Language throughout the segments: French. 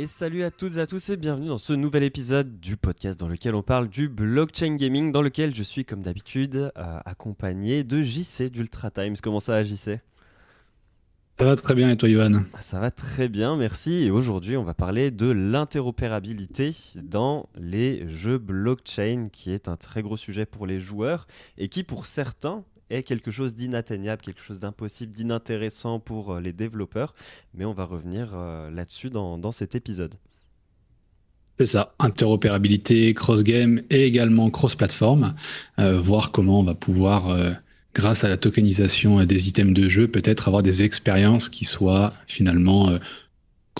Et salut à toutes et à tous et bienvenue dans ce nouvel épisode du podcast dans lequel on parle du blockchain gaming, dans lequel je suis comme d'habitude euh, accompagné de JC d'Ultra Times. Comment ça va JC Ça va très bien et toi Johan? Ah, Ça va très bien, merci. Et aujourd'hui on va parler de l'interopérabilité dans les jeux blockchain, qui est un très gros sujet pour les joueurs et qui pour certains est quelque chose d'inatteignable, quelque chose d'impossible, d'inintéressant pour euh, les développeurs. Mais on va revenir euh, là-dessus dans, cet épisode. C'est ça, interopérabilité, cross-game et également cross-platform. Euh, voir comment on va pouvoir, grâce à la tokenisation des items de jeu, peut-être avoir des expériences qui soient finalement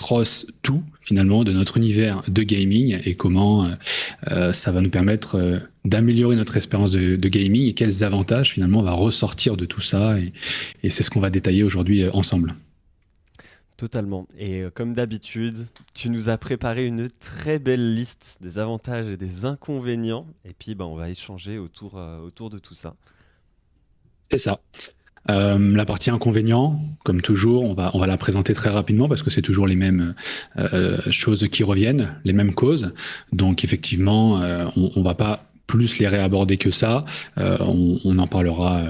cross tout finalement de notre univers de gaming et comment euh, euh, ça va nous permettre euh, d'améliorer notre expérience de, gaming et quels avantages finalement on va ressortir de tout ça et, c'est ce qu'on va détailler aujourd'hui ensemble. Totalement. Et comme d'habitude, tu nous as préparé une très belle liste des avantages et des inconvénients. Et puis, bah, on va échanger autour, autour de tout ça. C'est ça. Euh, la partie inconvénient, comme toujours, on va, on va la présenter très rapidement parce que c'est toujours les mêmes euh, choses qui reviennent, les mêmes causes. Donc effectivement, euh, on, on va pas plus les réaborder que ça. On, on, en parlera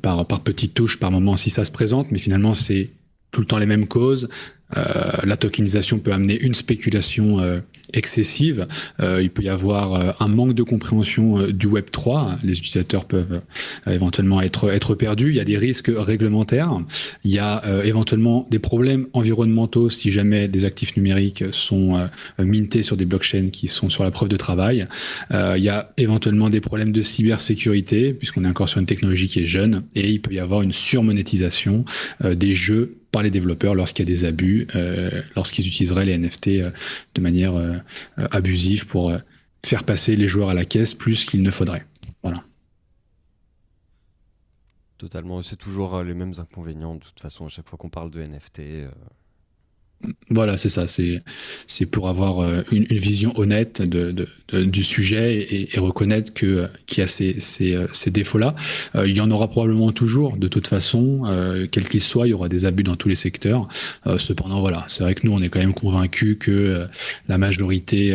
par, par petites touches, par moment si ça se présente, mais finalement c'est tout le temps les mêmes causes. Euh, la tokenisation peut amener une spéculation euh, excessive. Euh, il peut y avoir un manque de compréhension du Web 3. Les utilisateurs peuvent éventuellement être être perdus. Il y a des risques réglementaires. Il y a éventuellement des problèmes environnementaux si jamais des actifs numériques sont mintés sur des blockchains qui sont sur la preuve de travail. il y a éventuellement des problèmes de cybersécurité puisqu'on est encore sur une technologie qui est jeune et il peut y avoir une surmonétisation des jeux par les développeurs lorsqu'il y a des abus, euh, lorsqu'ils utiliseraient les NFT euh, de manière euh, abusive pour faire passer les joueurs à la caisse plus qu'il ne faudrait. Voilà. Totalement, c'est toujours les mêmes inconvénients de toute façon à chaque fois qu'on parle de NFT. Voilà, c'est ça. C'est pour avoir euh, une, vision honnête du sujet et, reconnaître que qu'il y a ces, ces, euh, défauts-là. Euh, il y en aura probablement toujours. De toute façon, quel qu'il soit, il y aura des abus dans tous les secteurs. cependant, voilà, c'est vrai que nous, on est quand même convaincus que la majorité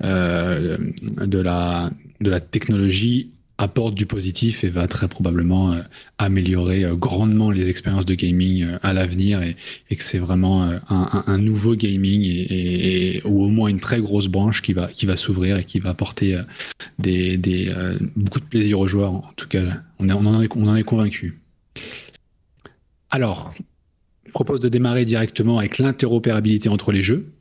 de la de la technologie apporte du positif et va très probablement euh, améliorer euh, grandement les expériences de gaming euh, à l'avenir et, que c'est vraiment un, nouveau gaming et, ou au moins une très grosse branche qui va qui va s'ouvrir et qui va apporter des, beaucoup de plaisir aux joueurs. En tout cas on en est on en est convaincu alors je propose de démarrer directement avec l'interopérabilité entre les jeux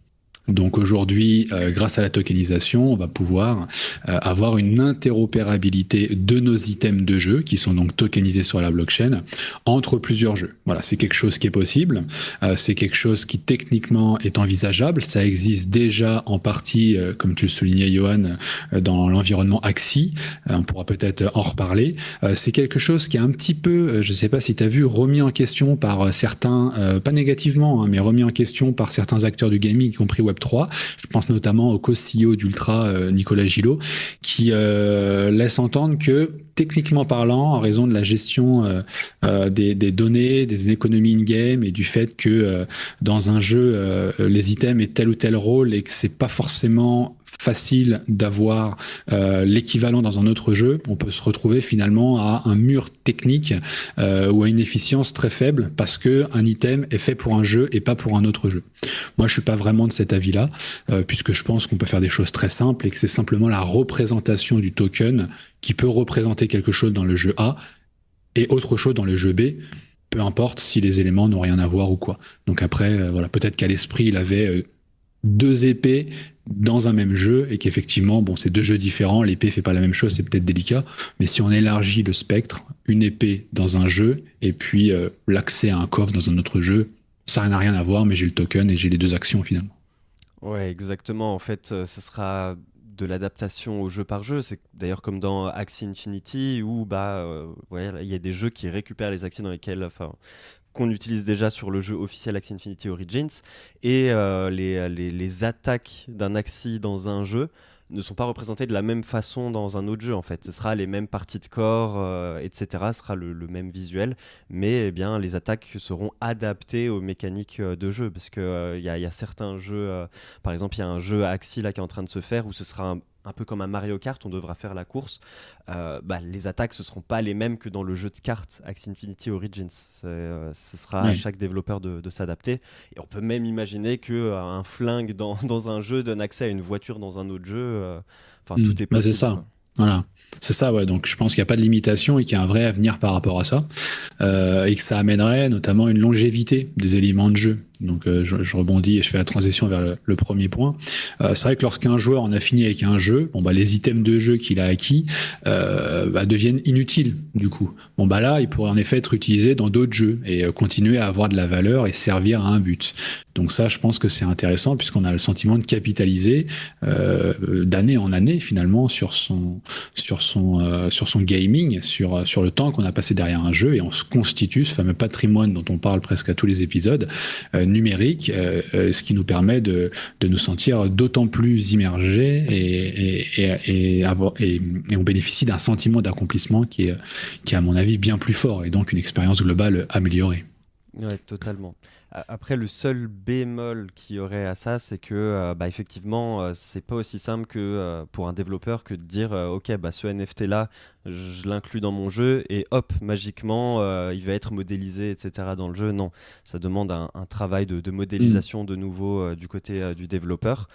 donc aujourd'hui, euh, grâce à la tokenisation, on va pouvoir euh, avoir une interopérabilité de nos items de jeu qui sont donc tokenisés sur la blockchain entre plusieurs jeux. Voilà, c'est quelque chose qui est possible, euh, c'est quelque chose qui techniquement est envisageable. Ça existe déjà en partie, comme tu le soulignais, Johan, dans l'environnement Axie. on pourra peut-être en reparler. c'est quelque chose qui est un petit peu, je ne sais pas si tu as vu, remis en question par certains, pas négativement, hein, mais remis en question par certains acteurs du gaming, y compris Web 3 Je pense notamment au co-CEO d'Ultra, euh, Nicolas Gillot, qui euh, laisse entendre que techniquement parlant, en raison de la gestion euh, des, données, des économies in-game et du fait que dans un jeu, les items aient tel ou tel rôle et que c'est pas forcément facile d'avoir euh, l'équivalent dans un autre jeu, on peut se retrouver finalement à un mur technique euh, ou à une efficience très faible parce que un item est fait pour un jeu et pas pour un autre jeu. Moi, je suis pas vraiment de cet avis-là euh, puisque je pense qu'on peut faire des choses très simples et que c'est simplement la représentation du token qui peut représenter quelque chose dans le jeu A et autre chose dans le jeu B peu importe si les éléments n'ont rien à voir ou quoi. Donc après, voilà, peut-être qu'à l'esprit, il avait deux épées dans un même jeu et qu'effectivement, bon, c'est deux jeux différents, l'épée fait pas la même chose, c'est peut-être délicat, mais si on élargit le spectre, une épée dans un jeu et puis euh, l'accès à un coffre dans un autre jeu, ça n'a rien à voir, mais j'ai le token et j'ai les deux actions finalement. Ouais, exactement. En fait, euh, ça sera de l'adaptation au jeu par jeu. C'est d'ailleurs comme dans Axie Infinity où bah, euh, il y a des jeux qui récupèrent les actions dans lesquels, qu'on utilise déjà sur le jeu officiel Axie Infinity Origins et euh, les, les, attaques d'un Axie dans un jeu ne sont pas représentés de la même façon dans un autre jeu en fait. Ce sera les mêmes parties de corps, euh, etc. Ce sera le, même visuel, mais eh bien les attaques seront adaptées aux mécaniques euh, de jeu parce que il y, a certains jeux, par exemple il y a un jeu Axie là qui est en train de se faire où ce sera un, un peu comme un Mario Kart, on devra faire la course, euh, bah, les attaques ce seront pas les mêmes que dans le jeu de cartes Axie Infinity Origins. Euh, ce sera à chaque développeur de, s'adapter. Et on peut même imaginer que euh, flingue dans, dans, un jeu donne accès à une voiture dans un autre jeu. Enfin, tout hmm. est bah, possible. c'est ça. Voilà. C'est ça, ouais. Donc je pense qu'il n'y a pas de limitation et qu'il y a un vrai avenir par rapport à ça. et que ça amènerait notamment une longévité des éléments de jeu. Donc euh, je, rebondis et je fais la transition vers le, premier point. Euh, c'est vrai que lorsqu'un joueur en a fini avec un jeu, bon bah les items de jeu qu'il a acquis euh, bah, deviennent inutiles du coup. Bon bah là, il pourrait en effet être utilisé dans d'autres jeux et continuer à avoir de la valeur et servir à un but. Donc ça, je pense que c'est intéressant puisqu'on a le sentiment de capitaliser d'année en année finalement sur son sur son sur son gaming, sur sur le temps qu'on a passé derrière un jeu et on se constitue ce fameux patrimoine dont on parle presque à tous les épisodes numérique, euh, euh, ce qui nous permet de, nous sentir d'autant plus immergés et, on bénéficie d'un sentiment d'accomplissement qui est, qui est, à mon avis, bien plus fort et donc une expérience globale améliorée. Oui, totalement. Après, le seul bémol qu'il y aurait à ça, c'est que, euh, bah, effectivement, euh, c'est pas aussi simple que euh, pour un développeur que de dire, ok, bah, ce NFT là, je l'inclus dans mon jeu et hop, magiquement, il va être modélisé, etc. dans le jeu. Non, ça demande un, travail de, modélisation de nouveau du côté du développeur.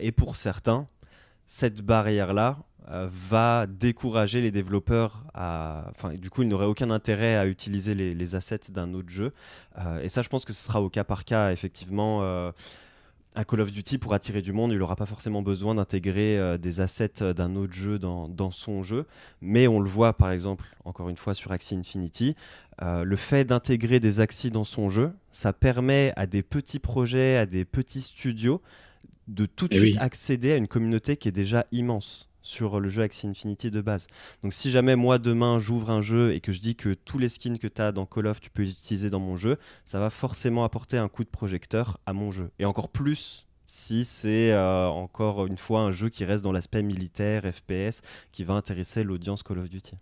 et pour certains, cette barrière là, euh, va décourager les développeurs à. Enfin, du coup, ils n'auraient aucun intérêt à utiliser les, assets d'un autre jeu. Euh, et ça, je pense que ce sera au cas par cas, effectivement. Euh, un Call of Duty, pour attirer du monde, il n'aura pas forcément besoin d'intégrer des assets d'un autre jeu dans, dans, son jeu. Mais on le voit, par exemple, encore une fois, sur Axie Infinity. le fait d'intégrer des Axie dans son jeu, ça permet à des petits projets, à des petits studios, de tout de eh suite accéder à une communauté qui est déjà immense sur le jeu Axie Infinity de base. Donc si jamais moi demain j'ouvre un jeu et que je dis que tous les skins que tu as dans Call of tu peux les utiliser dans mon jeu, ça va forcément apporter un coup de projecteur à mon jeu. Et encore plus si c'est euh, encore une fois un jeu qui reste dans l'aspect militaire, FPS, qui va intéresser l'audience Call of Duty.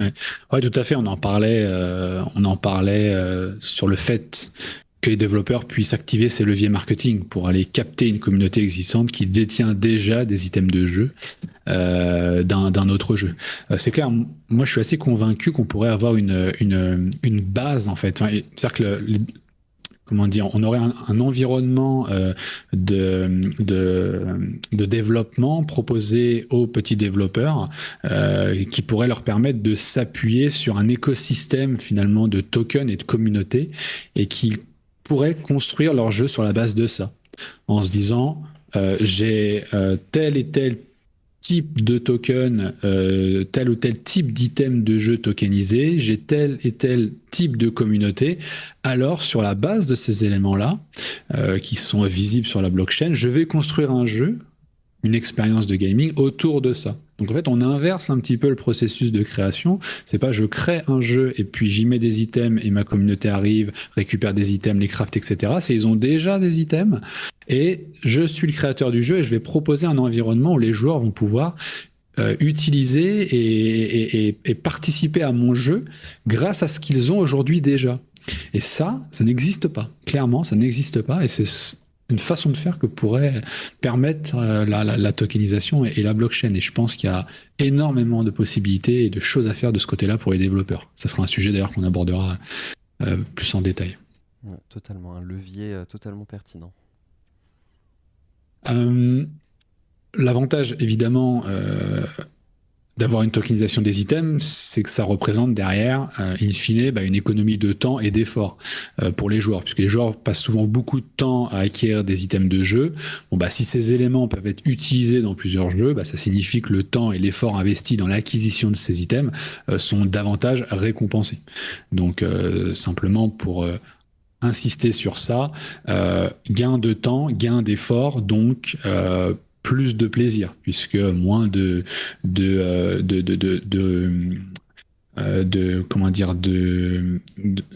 Oui, tout à fait. On en parlait, euh, on en parlait euh, sur le fait les développeurs puissent activer ces leviers marketing pour aller capter une communauté existante qui détient déjà des items de jeu euh, d'un autre jeu. Euh, c'est clair, moi je suis assez convaincu qu'on pourrait avoir une, une, une, base en fait. C'est-à-dire que comment dire, on aurait un, environnement euh, de, de, de, développement proposé aux petits développeurs euh, qui pourrait leur permettre de s'appuyer sur un écosystème finalement de tokens et de communautés et qui pourraient construire leur jeu sur la base de ça, en se disant euh, j'ai euh, tel et tel type de token, euh, tel ou tel type d'item de jeu tokenisé, j'ai tel et tel type de communauté. Alors, sur la base de ces éléments-là, qui sont visibles sur la blockchain, je vais construire un jeu, une expérience de gaming autour de ça. Donc en fait, on inverse un petit peu le processus de création. C'est pas je crée un jeu et puis j'y mets des items et ma communauté arrive, récupère des items, les craft, etc. C'est ils ont déjà des items et je suis le créateur du jeu et je vais proposer un environnement où les joueurs vont pouvoir euh, utiliser et, et, participer à mon jeu grâce à ce qu'ils ont aujourd'hui déjà. Et ça, ça n'existe pas. Clairement, ça n'existe pas. Et c'est une façon de faire que pourrait permettre euh, la, tokenisation et, la blockchain. Et je pense qu'il y a énormément de possibilités et de choses à faire de ce côté-là pour les développeurs. Ça sera un sujet d'ailleurs qu'on abordera euh, plus en détail. totalement, un levier euh, totalement pertinent. L'avantage, évidemment, d'avoir une tokenisation des items, c'est que ça représente derrière, euh, in fine, bah, une économie de temps et d'effort euh, pour les joueurs, puisque les joueurs passent souvent beaucoup de temps à acquérir des items de jeu. Bon, bah, si ces éléments peuvent être utilisés dans plusieurs jeux, bah, ça signifie que le temps et l'effort investi dans l'acquisition de ces items euh, sont davantage récompensés. Donc, simplement pour insister sur ça, gain de temps, gain d'effort, donc plus de plaisir, puisque moins de, de, euh, de, de, euh, de comment dire de,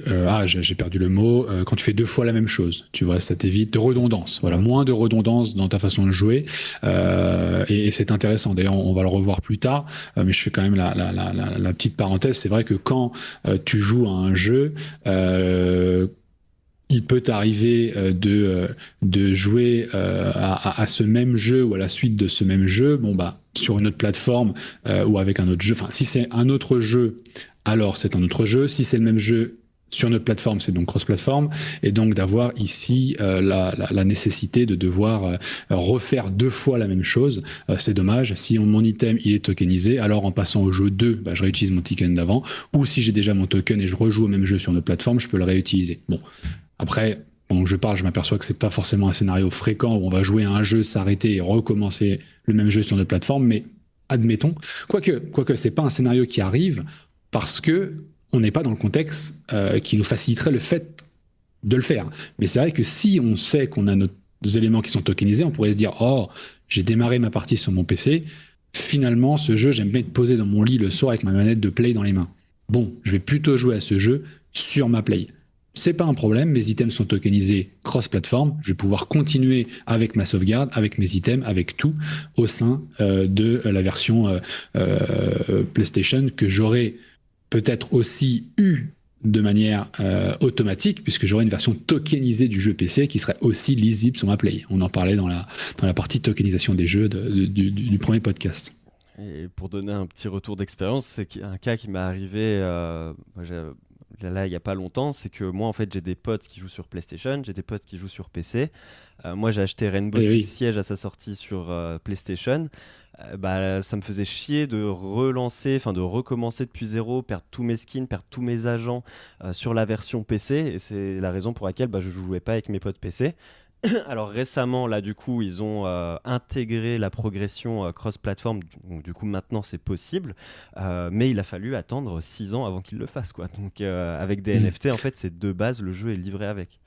euh, ah j'ai perdu le mot quand tu fais deux fois la même chose tu vois ça t'évite de redondance. Voilà moins de redondance dans ta façon de jouer et, c'est intéressant. D'ailleurs on, va le revoir plus tard mais je fais quand même la petite parenthèse. C'est vrai que quand tu joues à un jeu il peut t'arriver de, de jouer à, à, ce même jeu ou à la suite de ce même jeu. Bon, bah, sur une autre plateforme euh, ou avec un autre jeu. Enfin, si c'est un autre jeu, alors c'est un autre jeu. Si c'est le même jeu sur notre plateforme, c'est donc cross-plateforme, et donc d'avoir ici euh, la, nécessité de devoir euh, refaire deux fois la même chose, c'est dommage. Si mon item il est tokenisé, alors en passant au jeu 2, bah, je réutilise mon token d'avant, ou si j'ai déjà mon token et je rejoue au même jeu sur notre plateforme, je peux le réutiliser. Bon, après, pendant je parle, je m'aperçois que c'est pas forcément un scénario fréquent où on va jouer à un jeu, s'arrêter et recommencer le même jeu sur notre plateforme, mais admettons. Quoique, quoique c'est pas un scénario qui arrive parce que on n'est pas dans le contexte euh, qui nous faciliterait le fait de le faire. Mais c'est vrai que si on sait qu'on a nos éléments qui sont tokenisés, on pourrait se dire oh j'ai démarré ma partie sur mon PC. Finalement, ce jeu, j'aime bien être posé dans mon lit le soir avec ma manette de play dans les mains. Bon, je vais plutôt jouer à ce jeu sur ma play c'est pas un problème, mes items sont tokenisés cross-platform, je vais pouvoir continuer avec ma sauvegarde, avec mes items, avec tout au sein euh, de la version euh, euh, PlayStation que j'aurais peut-être aussi eu de manière automatique, puisque j'aurais une version tokenisée du jeu PC qui serait aussi lisible sur ma Play. On en parlait dans la, dans la partie tokenisation des jeux du, premier podcast. Et pour donner un petit retour d'expérience, c'est un cas qui m'est arrivé là, il n'y a pas longtemps, c'est que moi, en fait, j'ai des potes qui jouent sur PlayStation, j'ai des potes qui jouent sur PC. Euh, moi, j'ai acheté Rainbow eh Six Siege à sa sortie sur euh, PlayStation. Euh, bah, ça me faisait chier de relancer, enfin de recommencer depuis zéro, perdre tous mes skins, perdre tous mes agents sur la version PC. Et c'est la raison pour laquelle bah, je jouais pas avec mes potes PC. Alors récemment, là, du coup, ils ont euh, intégré la progression euh, cross-platform. Donc, du coup, maintenant, c'est possible. Euh, mais il a fallu attendre 6 ans avant qu'ils le fassent. Quoi. Donc, avec des mm. NFT, en fait, c'est de base, le jeu est livré avec.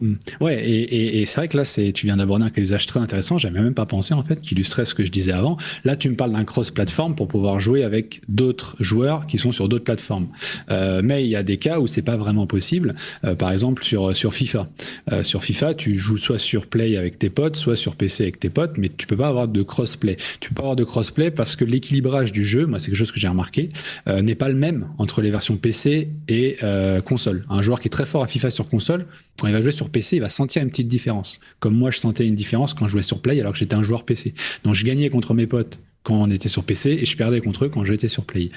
Mm. Ouais, et, c'est vrai que là, c'est, tu viens d'aborder un cas d'usage très intéressant. J'avais même pas pensé en fait, qui illustrait ce que je disais avant. Là, tu me parles d'un cross-platform pour pouvoir jouer avec d'autres joueurs qui sont sur d'autres plateformes. Euh, mais il y a des cas où c'est pas vraiment possible. Euh, par exemple, sur sur FIFA. Euh, sur FIFA, tu joues soit sur Play avec tes potes, soit sur PC avec tes potes, mais tu peux pas avoir de cross-play. Tu peux pas avoir de cross-play parce que l'équilibrage du jeu, moi, c'est quelque chose que j'ai remarqué, n'est pas le même entre les versions PC et console. Un joueur qui est très fort à FIFA sur console, quand il va jouer sur PC, il va sentir une petite différence. Comme moi, je sentais une différence quand je jouais sur Play alors que j'étais un joueur PC. Donc je gagnais contre mes potes quand on était sur PC et je perdais contre eux quand j'étais sur Play.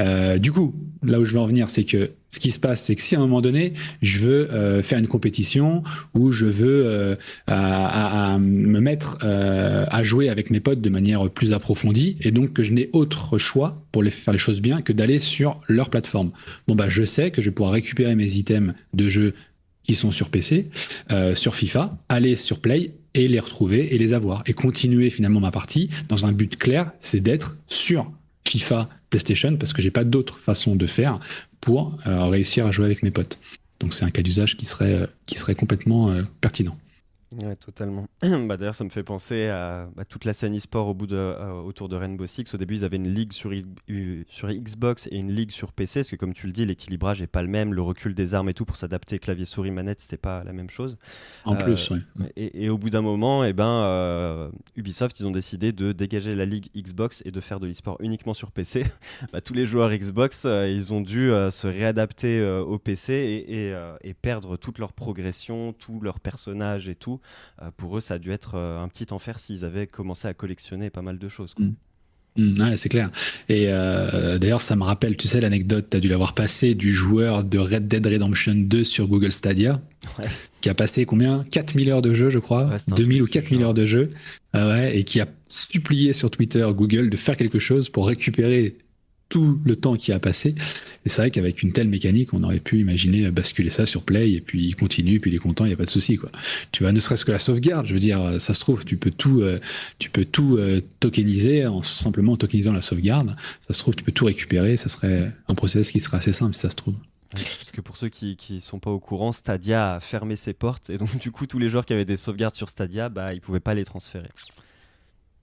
Euh, du coup, là où je veux en venir, c'est que ce qui se passe, c'est que si à un moment donné, je veux euh, faire une compétition ou je veux euh, me mettre à jouer avec mes potes de manière plus approfondie et donc que je n'ai autre choix pour les faire les choses bien que d'aller sur leur plateforme. Bon bah je sais que je vais pouvoir récupérer mes items de jeu qui sont sur PC, euh, sur FIFA, aller sur Play et les retrouver et les avoir. Et continuer finalement ma partie dans un but clair, c'est d'être sur FIFA PlayStation parce que j'ai pas d'autre façon de faire pour euh, réussir à jouer avec mes potes. Donc c'est un cas d'usage qui serait, euh, qui serait complètement pertinent. Ouais, totalement. bah, D'ailleurs, ça me fait penser à bah, toute la scène e-sport au bout de, euh, autour de Rainbow Six. Au début, ils avaient une ligue sur, sur Xbox et une ligue sur PC, parce que comme tu le dis, l'équilibrage n'est pas le même, le recul des armes et tout pour s'adapter clavier-souris manette, c'était pas la même chose. En plus, euh, oui. Et, au bout d'un moment, et eh ben, euh, Ubisoft, ils ont décidé de dégager la ligue Xbox et de faire de l'e-sport uniquement sur PC. bah, tous les joueurs Xbox, ils ont dû se réadapter au PC et, et, et perdre toute leur progression, tous leurs personnages et tout euh, pour eux, ça a dû être euh, un petit enfer s'ils avaient commencé à collectionner pas mal de choses. Mm. Mm, c'est clair. Et euh, d'ailleurs, ça me rappelle, tu sais, l'anecdote, tu as dû l'avoir passé du joueur de Red Dead Redemption 2 sur Google Stadia, qui a passé combien? 4000 heures de jeu, je crois 2000 ou 4000 heures de jeu. Ah ouais, et qui a supplié sur Twitter Google de faire quelque chose pour récupérer tout le temps qui a passé. Et c'est vrai qu'avec une telle mécanique, on aurait pu imaginer basculer ça sur Play et puis il continue, puis il est content, il n'y a pas de souci. Tu vois, ne serait-ce que la sauvegarde, je veux dire, ça se trouve, tu peux tout, euh, tu peux tout euh, tokeniser en simplement tokenisant la sauvegarde. Ça se trouve, tu peux tout récupérer. Ça serait un process qui serait assez simple si ça se trouve. Parce que pour ceux qui ne sont pas au courant, Stadia a fermé ses portes et donc du coup tous les joueurs qui avaient des sauvegardes sur Stadia, bah, ils pouvaient pas les transférer.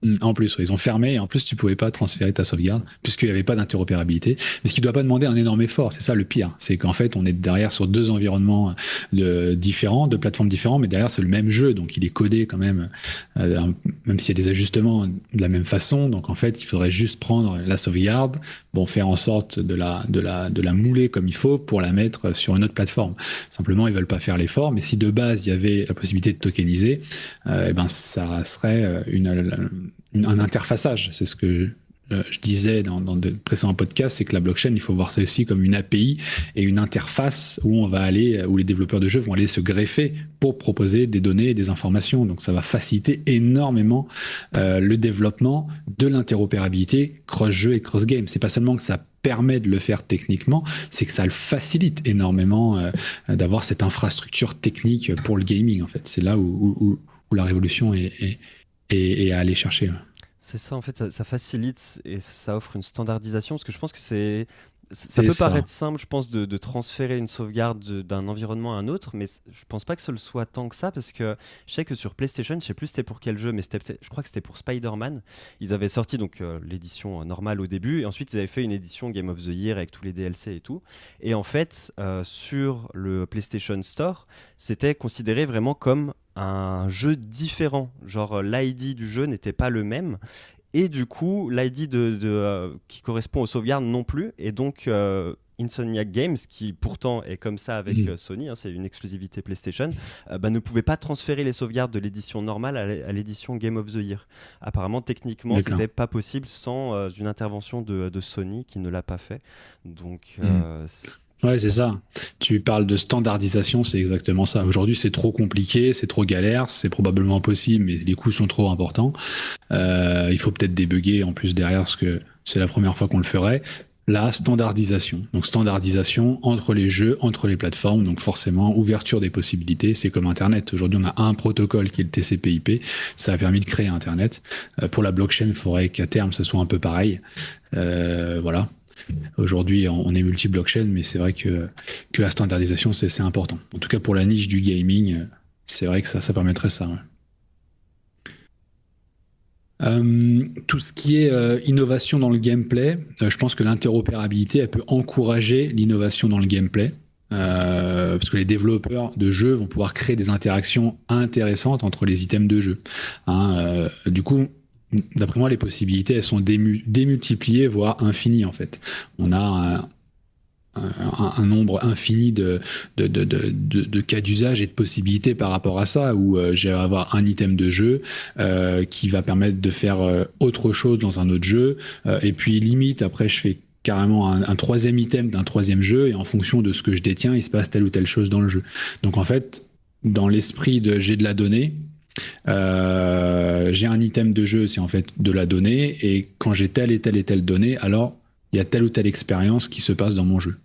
Mm, en plus, ils ont fermé et en plus tu pouvais pas transférer ta sauvegarde puisqu'il n'y avait pas d'interopérabilité. Mais ce qui ne doit pas demander un énorme effort, c'est ça le pire, c'est qu'en fait on est derrière sur deux environnements euh, différents, deux plateformes différentes, mais derrière c'est le même jeu, donc il est codé quand même, euh, même s'il y a des ajustements de la même façon. Donc en fait il faudrait juste prendre la sauvegarde, bon faire en sorte de la de la de la mouler comme il faut pour la mettre sur une autre plateforme. Simplement ils veulent pas faire l'effort, mais si de base il y avait la possibilité de tokeniser, euh, eh ben ça serait une un interfaçage. C'est ce que euh, je disais dans, dans de précédents podcasts, c'est que la blockchain, il faut voir ça aussi comme une API et une interface où on va aller, où les développeurs de jeux vont aller se greffer pour proposer des données et des informations. Donc ça va faciliter énormément euh, le développement de l'interopérabilité cross-jeu et cross-game. C'est pas seulement que ça permet de le faire techniquement, c'est que ça le facilite énormément euh, d'avoir cette infrastructure technique pour le gaming. En fait, c'est là où, la révolution est et, à aller chercher. C'est ça, en fait, ça, facilite et ça offre une standardisation parce que je pense que c'est. Ça peut paraître simple, je pense, de, transférer une sauvegarde d'un environnement à un autre, mais je pense pas que ce le soit tant que ça parce que je sais que sur PlayStation, je sais plus c'était pour quel jeu, mais je crois que c'était pour Spider-Man. Ils avaient sorti donc euh, l'édition euh, normale au début et ensuite ils avaient fait une édition Game of the Year avec tous les DLC et tout. Et en fait, euh, sur le PlayStation Store, c'était considéré vraiment comme un jeu différent. Genre l'ID du jeu n'était pas le même. Et du coup, l'ID de, euh, qui correspond aux sauvegardes non plus. Et donc, euh, Insomniac Games, qui pourtant est comme ça avec mm. euh, Sony, hein, c'est une exclusivité PlayStation, bah, ne pouvait pas transférer les sauvegardes de l'édition normale à l'édition Game of the Year. Apparemment, techniquement, c'était pas possible sans une intervention de, Sony qui ne l'a pas fait. Donc, mm. Ouais, c'est ça. Tu parles de standardisation, c'est exactement ça. Aujourd'hui, c'est trop compliqué, c'est trop galère, c'est probablement possible, mais les coûts sont trop importants. Euh, il faut peut-être débugger en plus derrière, parce que c'est la première fois qu'on le ferait. La standardisation. Donc standardisation entre les jeux, entre les plateformes. Donc forcément, ouverture des possibilités. C'est comme Internet. Aujourd'hui, on a un protocole qui est le TCP/IP. Ça a permis de créer Internet. Euh, pour la blockchain, il faudrait qu'à terme, ça soit un peu pareil. Euh, voilà. Aujourd'hui, on est multi-blockchain, mais c'est vrai que, la standardisation, c'est important. En tout cas, pour la niche du gaming, c'est vrai que ça, ça permettrait ça. Euh, tout ce qui est euh, innovation dans le gameplay, euh, je pense que l'interopérabilité, elle peut encourager l'innovation dans le gameplay. parce que les développeurs de jeux vont pouvoir créer des interactions intéressantes entre les items de jeu. Hein, du coup, d'après moi, les possibilités, elles sont démultipliées, voire infinies, en fait. On a un, nombre infini de, cas d'usage et de possibilités par rapport à ça, où euh, j'ai avoir un item de jeu euh, qui va permettre de faire euh, autre chose dans un autre jeu, et puis limite, après, je fais carrément un, un troisième item d'un troisième jeu, et en fonction de ce que je détiens, il se passe telle ou telle chose dans le jeu. Donc en fait, dans l'esprit de j'ai de la donnée, euh, j'ai un item de jeu, c'est en fait de la donnée, et quand j'ai telle et telle et telle donnée, alors il y a telle ou telle expérience qui se passe dans mon jeu.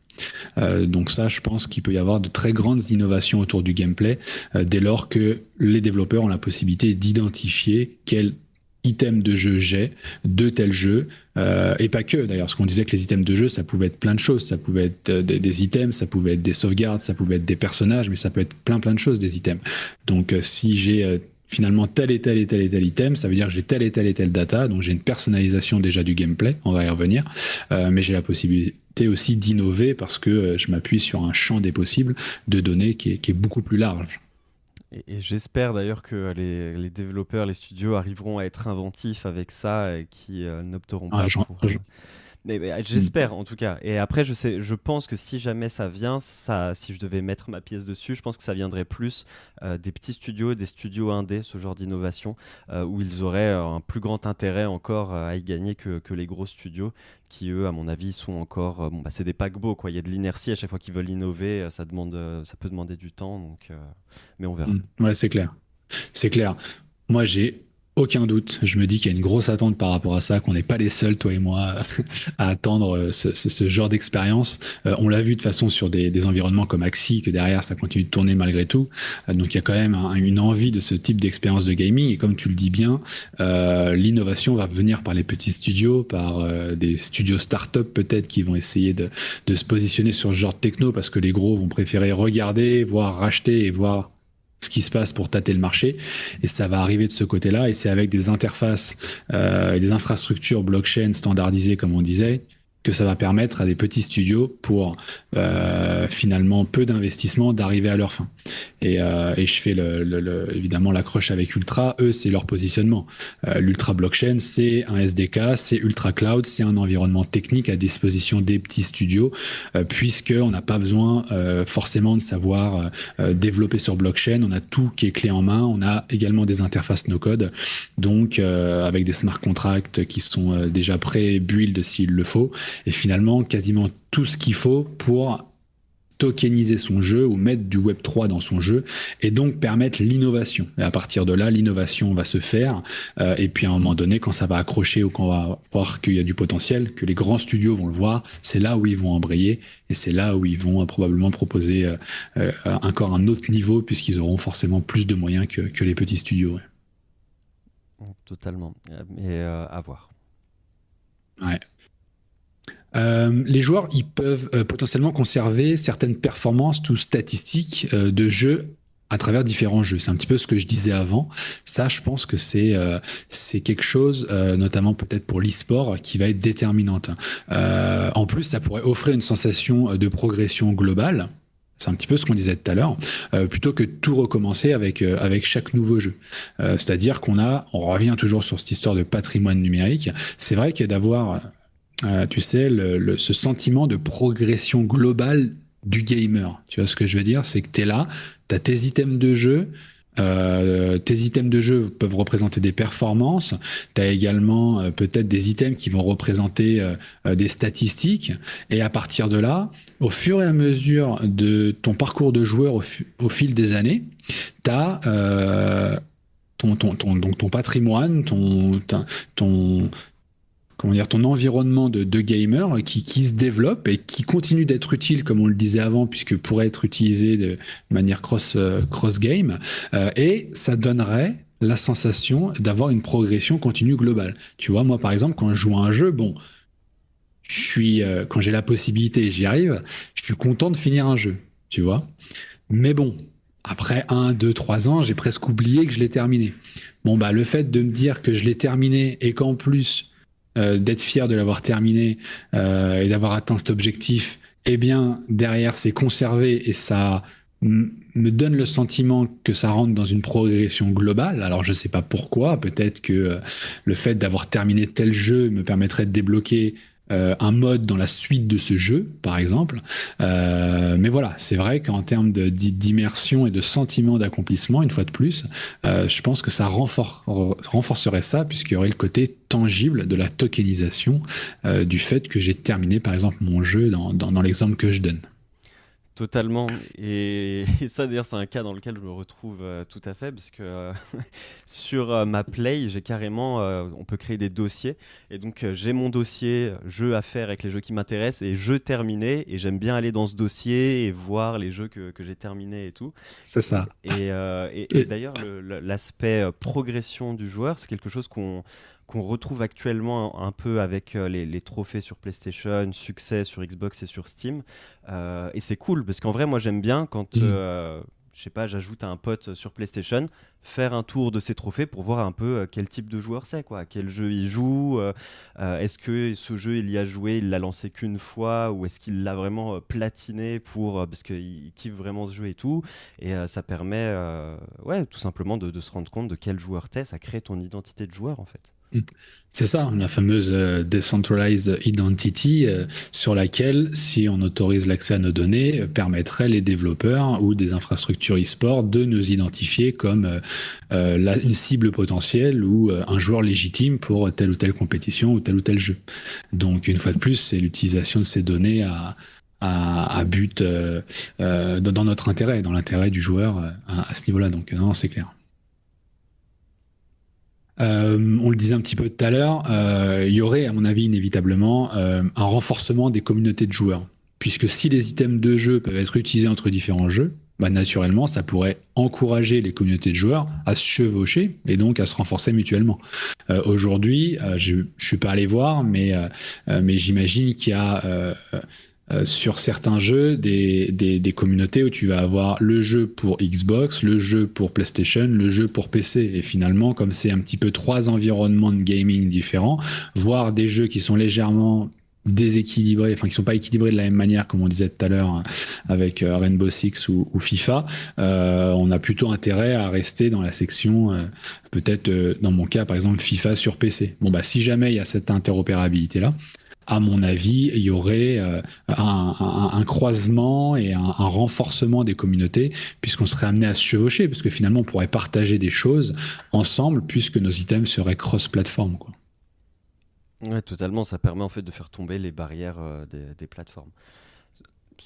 Euh, donc ça, je pense qu'il peut y avoir de très grandes innovations autour du gameplay euh, dès lors que les développeurs ont la possibilité d'identifier quel item de jeu j'ai de tel jeu et pas que. D'ailleurs ce qu'on disait que les items de jeu ça pouvait être plein de choses. Ça pouvait être des, des, items ça pouvait être des sauvegardes ça pouvait être des personnages mais ça peut être plein plein de choses des items. Donc si j'ai finalement tel et tel et tel et tel item, ça veut dire que j'ai tel et tel et tel data, donc j'ai une personnalisation déjà du gameplay, on va y revenir, euh, mais j'ai la possibilité aussi d'innover parce que euh, je m'appuie sur un champ des possibles de données qui est, beaucoup plus large. Et, j'espère d'ailleurs que les, développeurs, les studios arriveront à être inventifs avec ça et qui euh, n'opteront ah, pas pour... Mais, j'espère en tout cas. Et après, je sais, je pense que si jamais ça vient, ça, si je devais mettre ma pièce dessus, je pense que ça viendrait plus euh, des petits studios, des studios indés, ce genre d'innovation, euh, où ils auraient euh, un plus grand intérêt encore à y gagner que, que, les gros studios, qui eux, à mon avis, sont encore, bon, bah, c'est des paquebots quoi. Il y a de l'inertie à chaque fois qu'ils veulent innover, ça demande, ça peut demander du temps, donc, mais on verra. Mmh. Ouais, c'est clair, c'est clair. Moi, j'ai aucun doute. Je me dis qu'il y a une grosse attente par rapport à ça, qu'on n'est pas les seuls, toi et moi, à attendre euh, ce, genre d'expérience. Euh, on l'a vu de façon sur des, environnements comme Axie, que derrière ça continue de tourner malgré tout. Euh, donc il y a quand même une envie de ce type d'expérience de gaming. Et comme tu le dis bien, l'innovation va venir par les petits studios, par des studios start-up peut-être qui vont essayer de, de se positionner sur ce genre de techno parce que les gros vont préférer regarder, voir racheter et voir ce qui se passe pour tâter le marché. Et ça va arriver de ce côté-là. Et c'est avec des interfaces euh, et des infrastructures blockchain standardisées, comme on disait, que ça va permettre à des petits studios pour euh, finalement peu d'investissement d'arriver à leur fin. Et, euh, et je fais le, le, évidemment l'accroche avec Ultra. Eux, c'est leur positionnement. Euh, L'Ultra blockchain, c'est un SDK, c'est Ultra Cloud, c'est un environnement technique à disposition des petits studios, euh, puisque on n'a pas besoin euh, forcément de savoir euh, développer sur blockchain. On a tout qui est clé en main. On a également des interfaces no code, donc avec des smart contracts qui sont déjà pré-build s'il le faut et finalement quasiment tout ce qu'il faut pour tokeniser son jeu ou mettre du Web 3 dans son jeu et donc permettre l'innovation. Et à partir de là, l'innovation va se faire. Euh, et puis à un moment donné, quand ça va accrocher ou qu'on va voir qu'il y a du potentiel, que les grands studios vont le voir, c'est là où ils vont embrayer et c'est là où ils vont euh, probablement proposer euh, encore un autre niveau puisqu'ils auront forcément plus de moyens que, que les petits studios. Ouais. Totalement. Mais à voir. Ouais. Euh, les joueurs, ils peuvent euh, potentiellement conserver certaines performances ou statistiques euh, de jeu à travers différents jeux. C'est un petit peu ce que je disais avant. Ça, je pense que c'est c'est quelque chose, notamment peut-être pour l'e-sport, qui va être déterminante. En plus, ça pourrait offrir une sensation de progression globale. C'est un petit peu ce qu'on disait tout à l'heure, plutôt que tout recommencer avec avec chaque nouveau jeu. C'est-à-dire qu'on a, on revient toujours sur cette histoire de patrimoine numérique. C'est vrai que d'avoir euh, tu sais, le, ce sentiment de progression globale du gamer. Tu vois ce que je veux dire? C'est que tu es là, tu as tes items de jeu. Euh, tes items de jeu peuvent représenter des performances. Tu as également euh, peut-être des items qui vont représenter des statistiques. Et à partir de là, au fur et à mesure de ton parcours de joueur au, au fil des années, tu as ton, ton, ton, donc ton patrimoine, ton, ton, comment dire, ton environnement de, de gamer qui, qui, se développe et qui continue d'être utile, comme on le disait avant, puisque pourrait être utilisé de manière cross, euh, cross game, euh, et ça donnerait la sensation d'avoir une progression continue globale. Tu vois, moi par exemple, quand je joue à un jeu, bon, je suis, euh, quand j'ai la possibilité, j'y arrive, je suis content de finir un jeu, tu vois. Mais bon, après un, deux, trois ans, j'ai presque oublié que je l'ai terminé. Bon, bah, le fait de me dire que je l'ai terminé et qu'en plus, euh, d'être fier de l'avoir terminé euh, et d'avoir atteint cet objectif, eh bien, derrière, c'est conservé et ça me donne le sentiment que ça rentre dans une progression globale. Alors, je ne sais pas pourquoi. Peut-être que euh, le fait d'avoir terminé tel jeu me permettrait de débloquer euh, un mode dans la suite de ce jeu, par exemple. Euh, mais voilà, c'est vrai qu'en termes d'immersion et de sentiment d'accomplissement, une fois de plus, euh, je pense que ça renfor renforcerait ça, puisqu'il y aurait le côté tangible de la tokenisation du fait que j'ai terminé, par exemple, mon jeu dans, dans, dans l'exemple que je donne. Totalement. Et, et ça, d'ailleurs, c'est un cas dans lequel je me retrouve euh, tout à fait, parce que euh, sur euh, ma Play, j'ai carrément, on peut créer des dossiers. Et donc, j'ai mon dossier jeu à faire avec les jeux qui m'intéressent et jeux terminés. Et j'aime bien aller dans ce dossier et voir les jeux que, que j'ai terminés et tout. C'est ça. Et, et, et d'ailleurs, l'aspect progression du joueur, c'est quelque chose qu'on qu'on retrouve actuellement un, peu avec euh, les, les, trophées sur PlayStation, succès sur Xbox et sur Steam. Euh, et c'est cool parce qu'en vrai, moi j'aime bien quand, mmh. euh, je sais pas, j'ajoute un pote sur PlayStation, faire un tour de ses trophées pour voir un peu quel type de joueur c'est, quoi, quel jeu il joue, euh, est-ce que ce jeu il y a joué, il l'a lancé qu'une fois ou est-ce qu'il l'a vraiment platiné pour parce qu'il kiffe vraiment ce jeu et tout. Et ça permet, ouais, tout simplement de, de se rendre compte de quel joueur t'es, ça crée ton identité de joueur en fait. C'est ça, la fameuse euh, Decentralized Identity euh, sur laquelle, si on autorise l'accès à nos données, euh, permettrait les développeurs ou des infrastructures e-sport de nous identifier comme une cible potentielle ou un joueur légitime pour telle ou telle compétition ou tel ou tel jeu. Donc, une fois de plus, c'est l'utilisation de ces données à, but dans notre intérêt, dans l'intérêt du joueur à, à ce niveau-là. Donc, non, c'est clair. Euh, on le disait un petit peu tout à l'heure, euh, il y aurait, à mon avis, inévitablement, euh, un renforcement des communautés de joueurs. Puisque si les items de jeu peuvent être utilisés entre différents jeux, bah, naturellement, ça pourrait encourager les communautés de joueurs à se chevaucher et donc à se renforcer mutuellement. Euh, Aujourd'hui, euh, je ne suis pas allé voir, mais, euh, mais j'imagine qu'il y a sur certains jeux des, des, des, communautés où tu vas avoir le jeu pour Xbox, le jeu pour PlayStation, le jeu pour PC. Et finalement, comme c'est un petit peu trois environnements de gaming différents, voire des jeux qui sont légèrement déséquilibrés, enfin qui sont pas équilibrés de la même manière comme on disait tout à l'heure hein, avec euh, Rainbow Six ou, FIFA, euh, on a plutôt intérêt à rester dans la section euh, peut-être dans mon cas par exemple FIFA sur PC. Bon bah si jamais il y a cette interopérabilité là, à mon avis, il y aurait un, croisement et un, renforcement des communautés, puisqu'on serait amené à se chevaucher, parce que finalement, on pourrait partager des choses ensemble, puisque nos items seraient cross-platform. Ouais, totalement. Ça permet en fait de faire tomber les barrières euh, des, plateformes.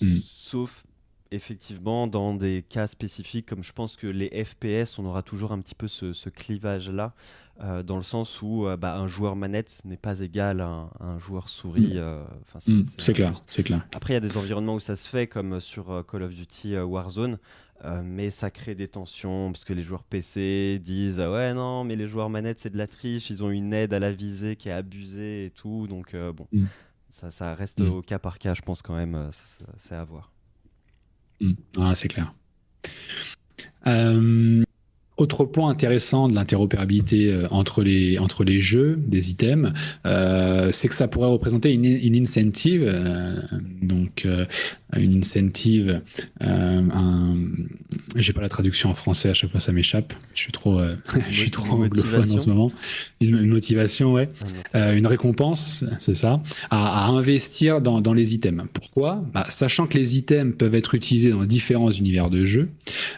Mm. Sauf effectivement dans des cas spécifiques, comme je pense que les FPS, on aura toujours un petit peu ce, clivage-là, euh, dans le sens où euh, bah, un joueur manette n'est pas égal à un, joueur souris. Mm. Mm. c'est clair, c'est clair. Après, il y a des environnements où ça se fait, comme sur Call of Duty Warzone. Euh, mais ça crée des tensions parce que les joueurs PC disent ah ouais non mais les joueurs manettes c'est de la triche ils ont une aide à la visée qui est abusée et tout donc euh, bon mm. ça, ça, reste mm. au cas par cas je pense quand même euh, c'est à voir mm. ah, c'est clair autre point intéressant de l'interopérabilité entre les, entre les jeux, des items, c'est que ça pourrait représenter une, une incentive, donc une incentive, euh, un... j'ai pas la traduction en français, à chaque fois ça m'échappe. Je suis trop, euh, je suis trop anglophone en ce moment. Une, motivation, ouais. Euh, une récompense, c'est ça, à, investir dans, dans, les items. Pourquoi? Bah, Sachant que les items peuvent être utilisés dans différents univers de jeu,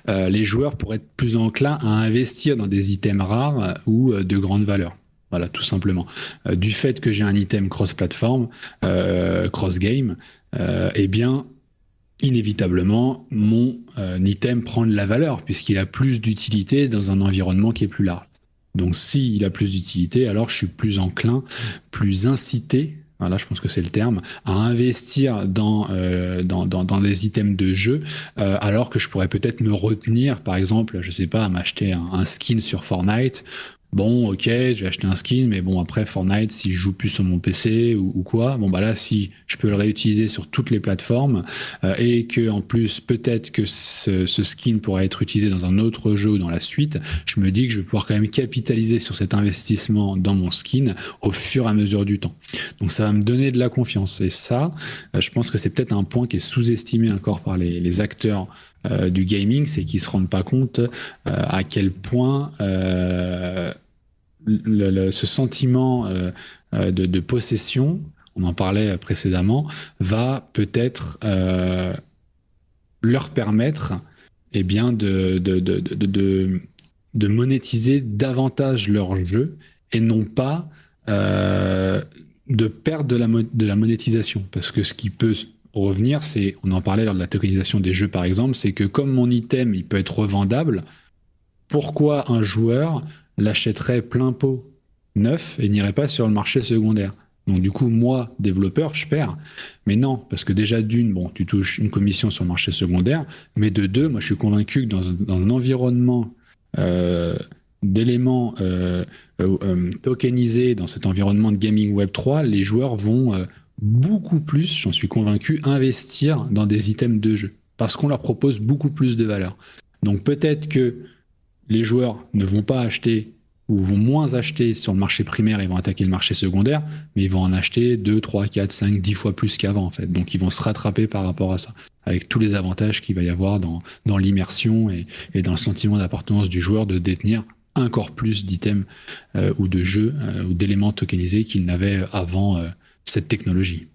euh, les joueurs pourraient être plus enclins à investir dans des items rares ou de grande valeur. Voilà, tout simplement. du fait que j'ai un item cross-platform, cross-game, eh bien, inévitablement, mon euh, item prend de la valeur puisqu'il a plus d'utilité dans un environnement qui est plus large. Donc s'il a plus d'utilité, alors je suis plus enclin, plus incité, voilà, je pense que c'est le terme, à investir dans, euh, des items de jeu, euh, alors que je pourrais peut-être me retenir, par exemple, je sais pas, à m'acheter un, skin sur Fortnite bon, ok, je vais acheter un skin, mais bon, après Fortnite, si je joue plus sur mon PC ou, quoi, bon, bah là, si je peux le réutiliser sur toutes les plateformes euh, et que en plus, peut-être que ce, skin pourrait être utilisé dans un autre jeu ou dans la suite, je me dis que je vais pouvoir quand même capitaliser sur cet investissement dans mon skin au fur et à mesure du temps. Donc, ça va me donner de la confiance. Et ça, euh, je pense que c'est peut-être un point qui est sous-estimé encore par les, les acteurs euh, du gaming, c'est qu'ils se rendent pas compte à quel point ce sentiment euh, euh, de, possession, on en parlait précédemment, va peut-être euh, leur permettre eh bien, de, monétiser davantage leur jeu et non pas de perdre de la, de la monétisation. Parce que ce qui peut revenir, c'est, on en parlait lors de la tokenisation des jeux par exemple, c'est que comme mon item, il peut être revendable, pourquoi un joueur l'achèterait plein pot neuf et n'irait pas sur le marché secondaire. Donc du coup, moi, développeur, je perds. Mais non, parce que déjà d'une, bon, tu touches une commission sur le marché secondaire, mais de deux, moi, je suis convaincu que dans un, environnement euh, d'éléments euh, euh, tokenisés, dans cet environnement de gaming Web 3, les joueurs vont beaucoup plus, j'en suis convaincu, investir dans des items de jeu, parce qu'on leur propose beaucoup plus de valeur. Donc peut-être que les joueurs ne vont pas acheter ou vont moins acheter sur le marché primaire, ils vont attaquer le marché secondaire, mais ils vont en acheter 2, 3, 4, 5, 10 fois plus qu'avant en fait. Donc ils vont se rattraper par rapport à ça, avec tous les avantages qu'il va y avoir dans, dans l'immersion et, dans le sentiment d'appartenance du joueur de détenir encore plus d'items euh, ou de jeux euh, ou d'éléments tokenisés qu'il n'avait avant euh, cette technologie.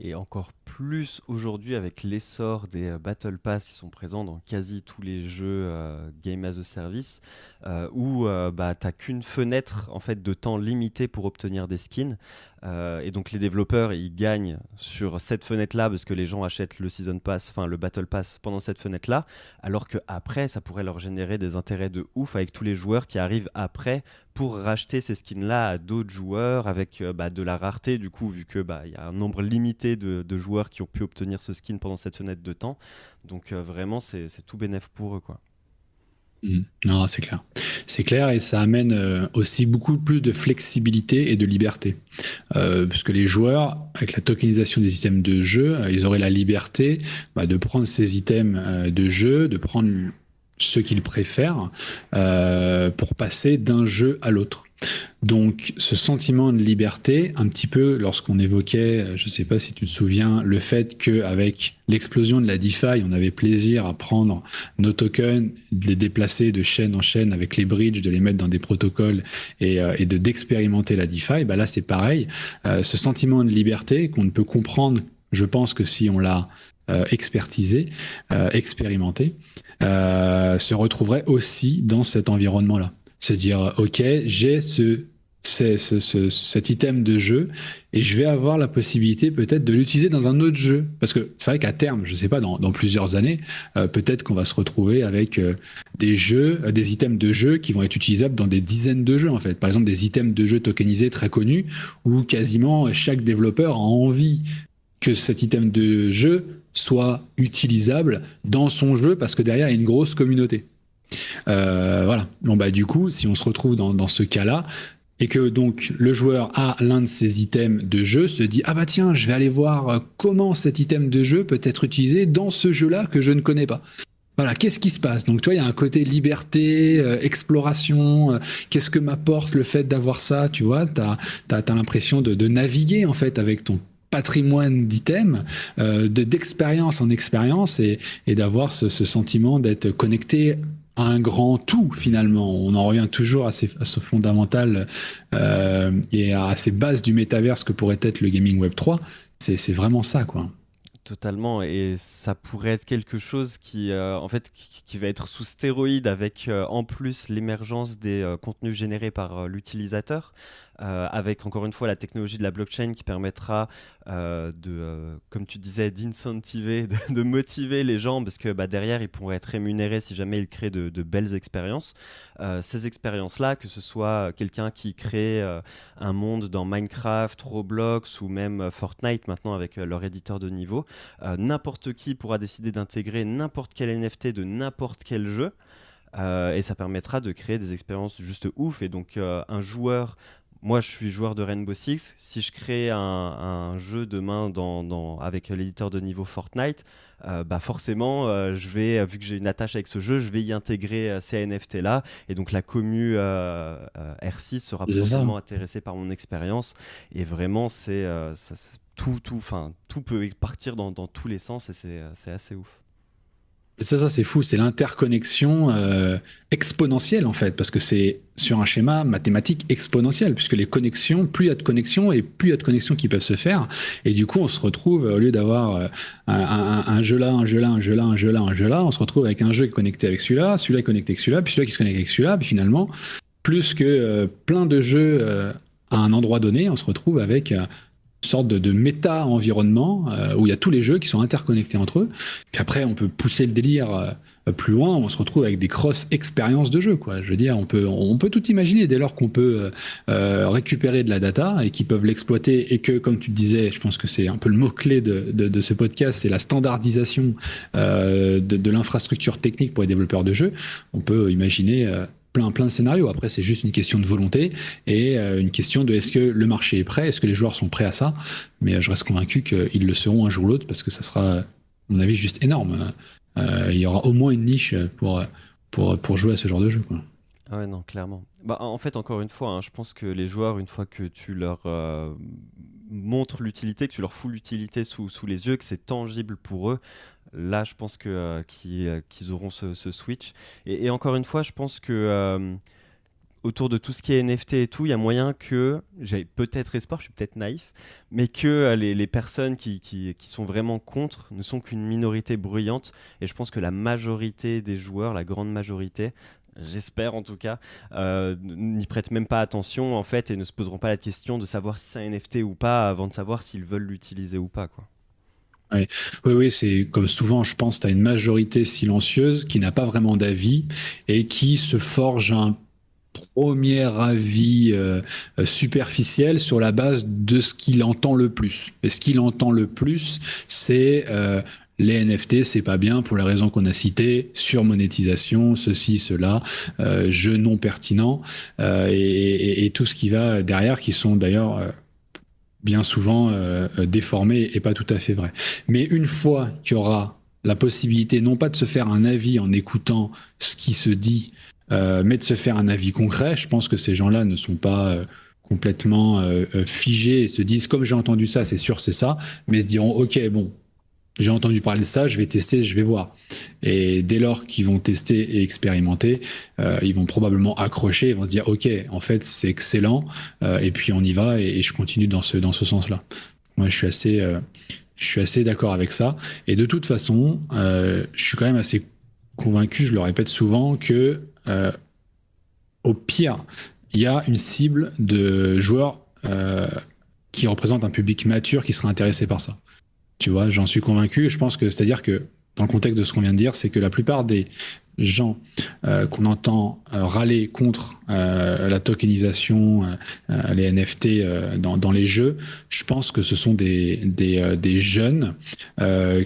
Et encore plus aujourd'hui avec l'essor des euh, Battle Pass qui sont présents dans quasi tous les jeux euh, Game as a Service, euh, où bah, tu n'as qu'une fenêtre en fait, de temps limité pour obtenir des skins. et donc les développeurs, ils gagnent sur cette fenêtre-là parce que les gens achètent le Season Pass, enfin le Battle Pass pendant cette fenêtre-là, alors qu'après, ça pourrait leur générer des intérêts de ouf avec tous les joueurs qui arrivent après pour racheter ces skins-là à d'autres joueurs avec bah, de la rareté du coup, vu qu'il bah, y a un nombre limité de, de joueurs qui ont pu obtenir ce skin pendant cette fenêtre de temps. Donc euh, vraiment, c'est tout bénéf pour eux. Mmh. Non, c'est clair. C'est clair et ça amène euh, aussi beaucoup plus de flexibilité et de liberté. Euh, puisque les joueurs, avec la tokenisation des items de jeu, ils auraient la liberté bah, de prendre ces items de jeu, de prendre ce qu'ils préfèrent pour passer d'un jeu à l'autre. Donc ce sentiment de liberté, un petit peu lorsqu'on évoquait, je ne sais pas si tu te souviens, le fait qu'avec l'explosion de la DeFi, on avait plaisir à prendre nos tokens, de les déplacer de chaîne en chaîne avec les bridges, de les mettre dans des protocoles et, euh, de d'expérimenter la DeFi, bah là c'est pareil. Euh, ce sentiment de liberté qu'on ne peut comprendre, je pense que si on l'a euh, expertisé, expérimenté, se retrouverait aussi dans cet environnement-là se dire ok j'ai ce, cet item de jeu et je vais avoir la possibilité peut-être de l'utiliser dans un autre jeu. Parce que c'est vrai qu'à terme je sais pas dans, plusieurs années euh, peut-être qu'on va se retrouver avec euh, des jeux euh, des items de jeu qui vont être utilisables dans des dizaines de jeux en fait. Par exemple des items de jeu tokenisés très connus où quasiment chaque développeur a envie que cet item de jeu soit utilisable dans son jeu parce que derrière il y a une grosse communauté euh, voilà. Bon bah du coup, si on se retrouve dans, ce cas-là, et que donc le joueur a l'un de ces items de jeu, se dit ah bah tiens, je vais aller voir euh, comment cet item de jeu peut être utilisé dans ce jeu-là que je ne connais pas. Voilà, qu'est-ce qui se passe? Donc toi, il y a un côté liberté, euh, exploration. qu'est-ce que m'apporte le fait d'avoir ça? Tu vois, tu l'impression de, naviguer en fait avec ton patrimoine d'items, d'expérience en expérience et, d'avoir ce, ce, sentiment d'être connecté un grand tout finalement. On en revient toujours à, ce fondamental euh, et à ces bases du métaverse que pourrait être le gaming Web 3. C'est vraiment ça, quoi. Totalement, et ça pourrait être quelque chose qui, euh, en fait, qui, va être sous stéroïde avec euh, en plus l'émergence des contenus générés par l'utilisateur. Euh, avec encore une fois la technologie de la blockchain qui permettra euh, de, euh, comme tu disais, d'incentiver, de, motiver les gens parce que bah, derrière ils pourraient être rémunérés si jamais ils créent de, belles expériences. ces expériences-là, que ce soit quelqu'un qui crée un monde dans Minecraft, Roblox ou même Fortnite maintenant avec leur éditeur de niveau, n'importe qui pourra décider d'intégrer n'importe quel NFT de n'importe quel jeu. et ça permettra de créer des expériences juste ouf. Et donc, un joueur moi, je suis joueur de Rainbow Six. Si je crée un, jeu demain dans, avec l'éditeur de niveau Fortnite, euh, bah forcément, euh, je vais, vu que j'ai une attache avec ce jeu, je vais y intégrer euh, ces NFT là. Et donc la commu R6 sera potentiellement intéressée par mon expérience. Et vraiment, c'est tout, tout, enfin, tout peut partir dans, dans tous les sens et c'est assez ouf. Ça, ça c'est fou, c'est l'interconnexion euh, exponentielle en fait, parce que c'est sur un schéma mathématique exponentiel, puisque les connexions, plus il y a de connexions et plus il y a de connexions qui peuvent se faire, et du coup on se retrouve, au lieu d'avoir euh, un, jeu là, un jeu là, un jeu là, un jeu là, un jeu là, on se retrouve avec un jeu connecté avec celui-là, celui-là connecté avec celui-là, puis celui-là qui se connecte avec celui-là, puis finalement, plus que euh, plein de jeux à un endroit donné, on se retrouve avec sorte de, méta-environnement euh, où il y a tous les jeux qui sont interconnectés entre eux. Puis après, on peut pousser le délire euh, plus loin, on se retrouve avec des cross-expériences de jeu. Quoi. Je veux dire, on peut, on peut tout imaginer dès lors qu'on peut euh, récupérer de la data et qu'ils peuvent l'exploiter et que, comme tu disais, je pense que c'est un peu le mot-clé de, de, ce podcast, c'est la standardisation de, de l'infrastructure technique pour les développeurs de jeux. On peut imaginer plein, plein de scénarios. Après, c'est juste une question de volonté et euh, une question de est-ce que le marché est prêt, est-ce que les joueurs sont prêts à ça. Mais euh, je reste convaincu qu'ils le seront un jour ou l'autre parce que ça sera, à mon avis, juste énorme. Euh, il y aura au moins une niche pour, pour, pour jouer à ce genre de jeu. Quoi. Ah ouais, non, clairement. Bah, en fait, encore une fois, hein, je pense que les joueurs, une fois que tu leur montres l'utilité, que tu leur fous l'utilité sous, sous les yeux, que c'est tangible pour eux, là, je pense que euh, euh, qu'ils auront ce, switch. Et, encore une fois, je pense que euh, autour de tout ce qui est NFT et tout, il y a moyen que, j'ai peut-être espoir, je suis peut-être naïf, mais que les, personnes qui, sont vraiment contre ne sont qu'une minorité bruyante. Et je pense que la majorité des joueurs, la grande majorité, j'espère en tout cas, n'y prêtent même pas attention en fait et ne se poseront pas la question de savoir si c'est un NFT ou pas avant de savoir s'ils veulent l'utiliser ou pas. Quoi. Oui, oui, c'est comme souvent, je pense, tu as une majorité silencieuse qui n'a pas vraiment d'avis et qui se forge un premier avis euh, superficiel sur la base de ce qu'il entend le plus. Et ce qu'il entend le plus, c'est euh, les NFT, c'est pas bien pour les raisons qu'on a citées, surmonétisation, ceci, cela, euh, jeux non pertinents, euh, et, tout ce qui va derrière, qui sont d'ailleurs euh, bien souvent déformés et pas tout à fait vrais. Mais une fois qu'il y aura la possibilité, non pas de se faire un avis en écoutant ce qui se dit, mais de se faire un avis concret, je pense que ces gens-là ne sont pas complètement figés et se disent comme j'ai entendu ça, c'est sûr, c'est ça, mais se diront ok, bon, j'ai entendu parler de ça, je vais tester, je vais voir. Et dès lors qu'ils vont tester et expérimenter, euh, ils vont probablement accrocher, ils vont se dire ok, en fait c'est excellent, euh, et puis on y va et, je continue dans ce dans ce sens-là. Moi, je suis assez euh, je suis assez d'accord avec ça. Et de toute façon, je suis quand même assez convaincu, je le répète souvent, que au pire, il y a une cible de joueurs qui représentent un public mature qui sera intéressé par ça. Tu vois, j'en suis convaincu. Je pense que, c'est-à-dire que, dans le contexte de ce qu'on vient de dire, c'est que la plupart des gens euh, qu'on entend euh, râler contre euh, la tokenisation, les NFT dans, les jeux, je pense que ce sont des, des, jeunes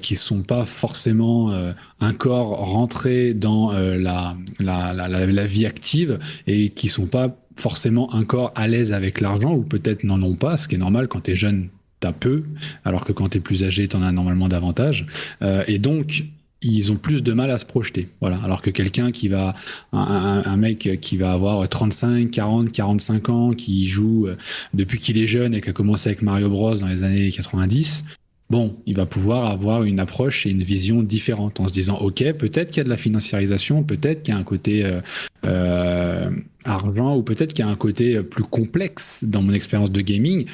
qui sont pas forcément encore rentrés dans la, la, la, la, vie active et qui sont pas forcément encore à l'aise avec l'argent ou peut-être n'en ont pas, ce qui est normal quand tu es jeune t'as peu, alors que quand tu es plus âgé, tu en as normalement davantage. Euh, et donc, ils ont plus de mal à se projeter. Voilà. Alors que quelqu'un qui va, un, mec qui va avoir 35, 40, 45 ans, qui joue euh, depuis qu'il est jeune et qui a commencé avec Mario Bros dans les années 90, bon, il va pouvoir avoir une approche et une vision différente en se disant, ok, peut-être qu'il y a de la financiarisation, peut-être qu'il y a un côté euh, argent ou peut-être qu'il y a un côté plus complexe dans mon expérience de gaming,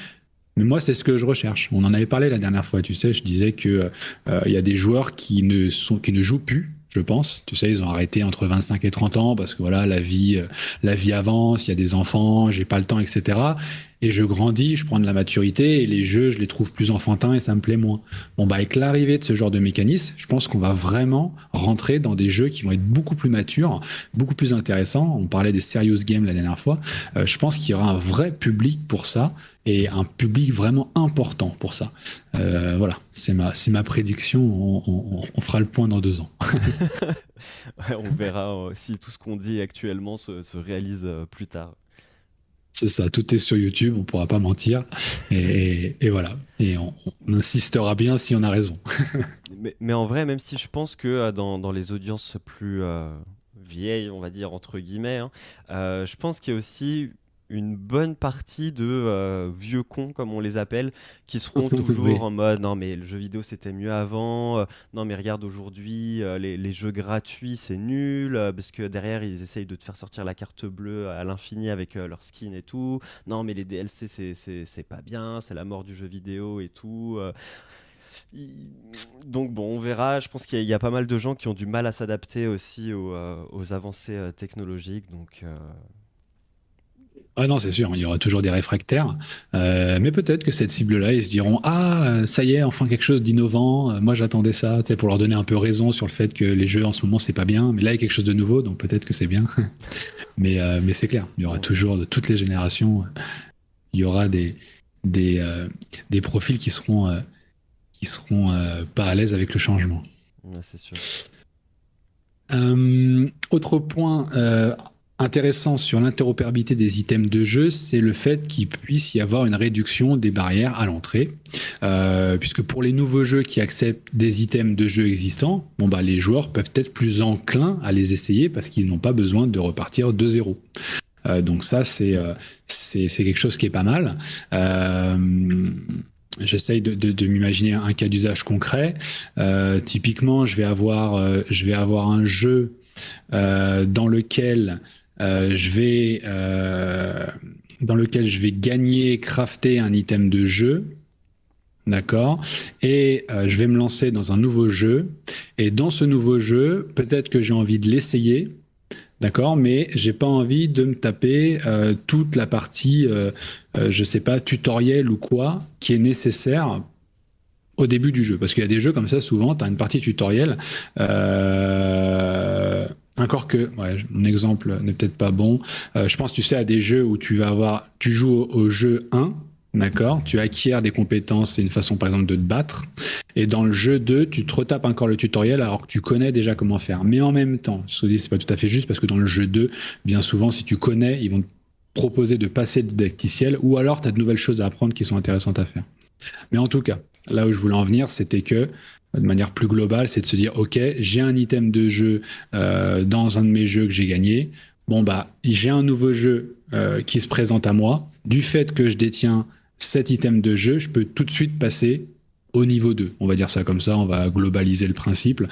mais moi, c'est ce que je recherche. On en avait parlé la dernière fois, tu sais, je disais que euh, il y a des joueurs qui ne sont qui jouent plus je pense. Tu sais, ils ont arrêté entre 25 et 30 ans parce que voilà, la vie, euh, la vie avance, il y a des enfants, j'ai pas le temps, etc. Et je grandis, je prends de la maturité et les jeux, je les trouve plus enfantins et ça me plaît moins. Bon, bah, avec l'arrivée de ce genre de mécanisme, je pense qu'on va vraiment rentrer dans des jeux qui vont être beaucoup plus matures, beaucoup plus intéressants. On parlait des serious games la dernière fois. Euh, je pense qu'il y aura un vrai public pour ça et un public vraiment important pour ça. Euh, voilà, c'est ma, c'est ma prédiction. On, fera le point dans deux ans. on verra euh, si tout ce qu'on dit actuellement se réalise plus tard. C'est ça, tout est sur YouTube, on pourra pas mentir. Et, voilà. Et on, insistera bien si on a raison. mais, en vrai, même si je pense que euh, dans, les audiences plus euh, vieilles, on va dire, entre guillemets, hein, euh, je pense qu'il y a aussi une bonne partie de euh, vieux cons, comme on les appelle, qui seront toujours en mode non, mais le jeu vidéo c'était mieux avant, euh, non, mais regarde aujourd'hui, euh, les, jeux gratuits c'est nul, parce que derrière ils essayent de te faire sortir la carte bleue à l'infini avec leur skin et tout, non, mais les DLC c'est pas bien, c'est la mort du jeu vidéo et tout. Donc bon, on verra. Je pense qu'il y, a pas mal de gens qui ont du mal à s'adapter aussi aux, aux avancées technologiques. Donc ah non, c'est sûr, il y aura toujours des réfractaires. Euh, mais peut-être que cette cible-là, ils se diront Ah, ça y est, enfin quelque chose d'innovant. Euh, moi, j'attendais ça, tu sais, pour leur donner un peu raison sur le fait que les jeux en ce moment, c'est pas bien. Mais là, il y a quelque chose de nouveau, donc peut-être que c'est bien. mais euh, mais c'est clair, il y aura toujours de toutes les générations, il y aura des, des, des profils qui seront, qui seront pas à l'aise avec le changement. c'est sûr. autre point intéressant sur l'interopérabilité des items de jeu, c'est le fait qu'il puisse y avoir une réduction des barrières à l'entrée. Euh, puisque pour les nouveaux jeux qui acceptent des items de jeu existants, bon bah les joueurs peuvent être plus enclins à les essayer parce qu'ils n'ont pas besoin de repartir de zéro. Euh, donc ça c'est euh, c'est quelque chose qui est pas mal. J'essaye de, de, de m'imaginer un cas d'usage concret. typiquement, je vais avoir je vais avoir un jeu dans lequel euh, je vais, euh, dans lequel je vais gagner, crafter un item de jeu. D'accord Et euh, je vais me lancer dans un nouveau jeu. Et dans ce nouveau jeu, peut-être que j'ai envie de l'essayer. D'accord Mais j'ai pas envie de me taper toute la partie, je sais pas, tutoriel ou quoi, qui est nécessaire au début du jeu. Parce qu'il y a des jeux comme ça, souvent, tu as une partie tutoriel. Euh, encore que, mon exemple n'est peut-être pas bon. Euh, je pense, tu sais, à des jeux où tu vas avoir, tu joues au, jeu 1, D'accord? Tu acquiers des compétences, c'est une façon par exemple de te battre. Et dans le jeu 2, tu te retapes encore le tutoriel alors que tu connais déjà comment faire. Mais en même temps, je dis c'est pas tout à fait juste parce que dans le jeu 2, bien souvent, si tu connais, ils vont te proposer de passer le didacticiel ou alors tu as de nouvelles choses à apprendre qui sont intéressantes à faire. Mais en tout cas, là où je voulais en venir, c'était que de manière plus globale, c'est de se dire, OK, j'ai un item de jeu euh, dans un de mes jeux que j'ai gagné. Bon, bah, j'ai un nouveau jeu euh, qui se présente à moi. Du fait que je détiens cet item de jeu, je peux tout de suite passer au niveau 2. On va dire ça comme ça, on va globaliser le principe.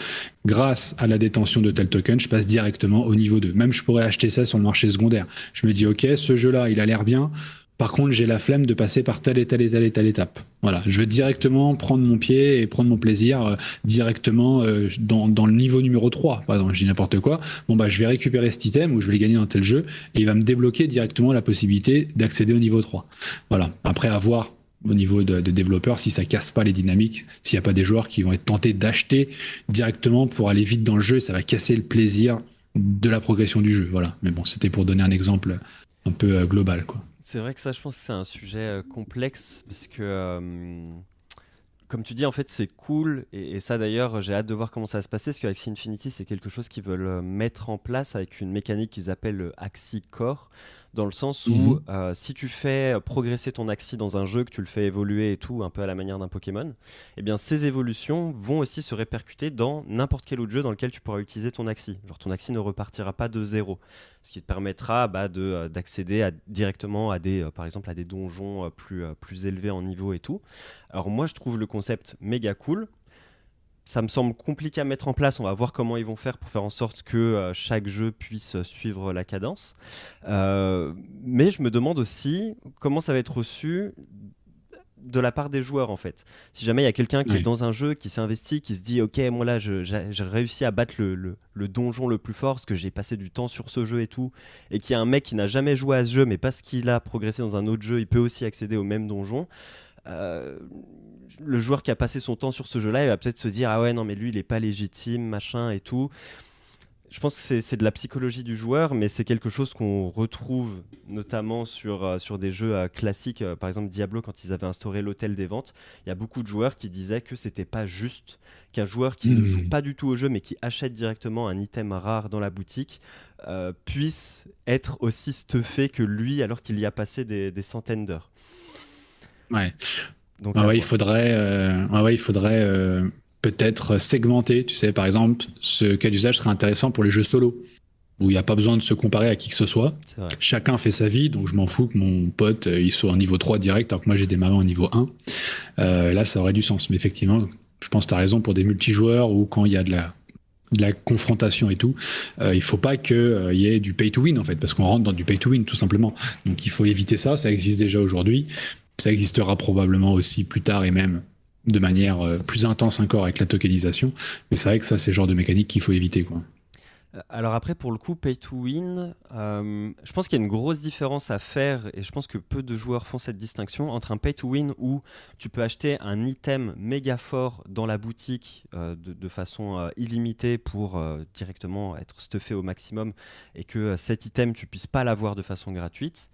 Grâce à la détention de tel token, je passe directement au niveau 2. Même je pourrais acheter ça sur le marché secondaire. Je me dis, OK, ce jeu-là, il a l'air bien. Par contre, j'ai la flemme de passer par telle et telle et telle et telle étape. Voilà, je veux directement prendre mon pied et prendre mon plaisir euh, directement euh, dans, le niveau numéro 3. Pardon, je dis n'importe quoi. Bon, bah, je vais récupérer cet item ou je vais le gagner dans tel jeu et il va me débloquer directement la possibilité d'accéder au niveau 3. Voilà, après avoir au niveau des développeurs si ça casse pas les dynamiques, s'il n'y a pas des joueurs qui vont être tentés d'acheter directement pour aller vite dans le jeu, ça va casser le plaisir de la progression du jeu. Voilà, mais bon, c'était pour donner un exemple un peu euh, global, quoi. C'est vrai que ça, je pense que c'est un sujet euh, complexe parce que, comme tu dis, en fait, c'est cool. Et, ça, d'ailleurs, j'ai hâte de voir comment ça va se passer parce qu'Axie Infinity, c'est quelque chose qu'ils veulent euh, mettre en place avec une mécanique qu'ils appellent Axie Core dans le sens où mhm. euh, si tu fais progresser ton axi dans un jeu, que tu le fais évoluer et tout, un peu à la manière d'un Pokémon, eh bien ces évolutions vont aussi se répercuter dans n'importe quel autre jeu dans lequel tu pourras utiliser ton axi. Genre ton axi ne repartira pas de zéro, ce qui te permettra bah, euh, d'accéder directement à des, euh, par exemple, à des donjons plus, plus élevés en niveau et tout. Alors moi je trouve le concept méga cool ça me semble compliqué à mettre en place. On va voir comment ils vont faire pour faire en sorte que euh, chaque jeu puisse suivre la cadence. Euh, mais je me demande aussi comment ça va être reçu de la part des joueurs en fait. Si jamais il y a quelqu'un qui est dans un jeu, qui s'est investi, qui se dit ok moi là j'ai réussi à battre le, donjon le plus fort parce que j'ai passé du temps sur ce jeu et tout, et qu'il y a un mec qui n'a jamais joué à ce jeu mais parce qu'il a progressé dans un autre jeu, il peut aussi accéder au même donjon. Euh, le joueur qui a passé son temps sur ce jeu-là, il va peut-être se dire ah ouais non mais lui il est pas légitime machin et tout. Je pense que c'est de la psychologie du joueur, mais c'est quelque chose qu'on retrouve notamment sur, euh, sur des jeux euh, classiques. par exemple, Diablo, quand ils avaient instauré l'hôtel des ventes, il y a beaucoup de joueurs qui disaient que c'était pas juste qu'un joueur qui ne joue mmh. pas du tout au jeu, mais qui achète directement un item rare dans la boutique, puisse être aussi stuffé que lui, alors qu'il y a passé des, des centaines d'heures. Ouais. Donc, ah ouais, il faudrait, euh, ah ouais, il faudrait euh, peut-être segmenter. Tu sais, par exemple, ce cas d'usage serait intéressant pour les jeux solo où il n'y a pas besoin de se comparer à qui que ce soit. Chacun fait sa vie, donc je m'en fous que mon pote euh, il soit en niveau 3 direct, alors que moi j'ai démarré en niveau 1. là, ça aurait du sens. Mais effectivement, je pense que tu as raison pour des multijoueurs ou quand il y a de la, de la confrontation et tout, il il faut pas qu'il y ait du pay to win en fait, parce qu'on rentre dans du pay to win tout simplement. Donc il faut éviter ça, ça existe déjà aujourd'hui. Ça existera probablement aussi plus tard et même de manière euh, plus intense encore avec la tokenisation. Mais c'est vrai que ça, c'est le genre de mécanique qu'il faut éviter. Euh, alors après, pour le coup, pay to win, euh, je pense qu'il y a une grosse différence à faire et je pense que peu de joueurs font cette distinction entre un pay to win où tu peux acheter un item méga fort dans la boutique de, façon illimitée pour directement être stuffé au maximum et que cet item, tu puisses pas l'avoir de façon gratuite,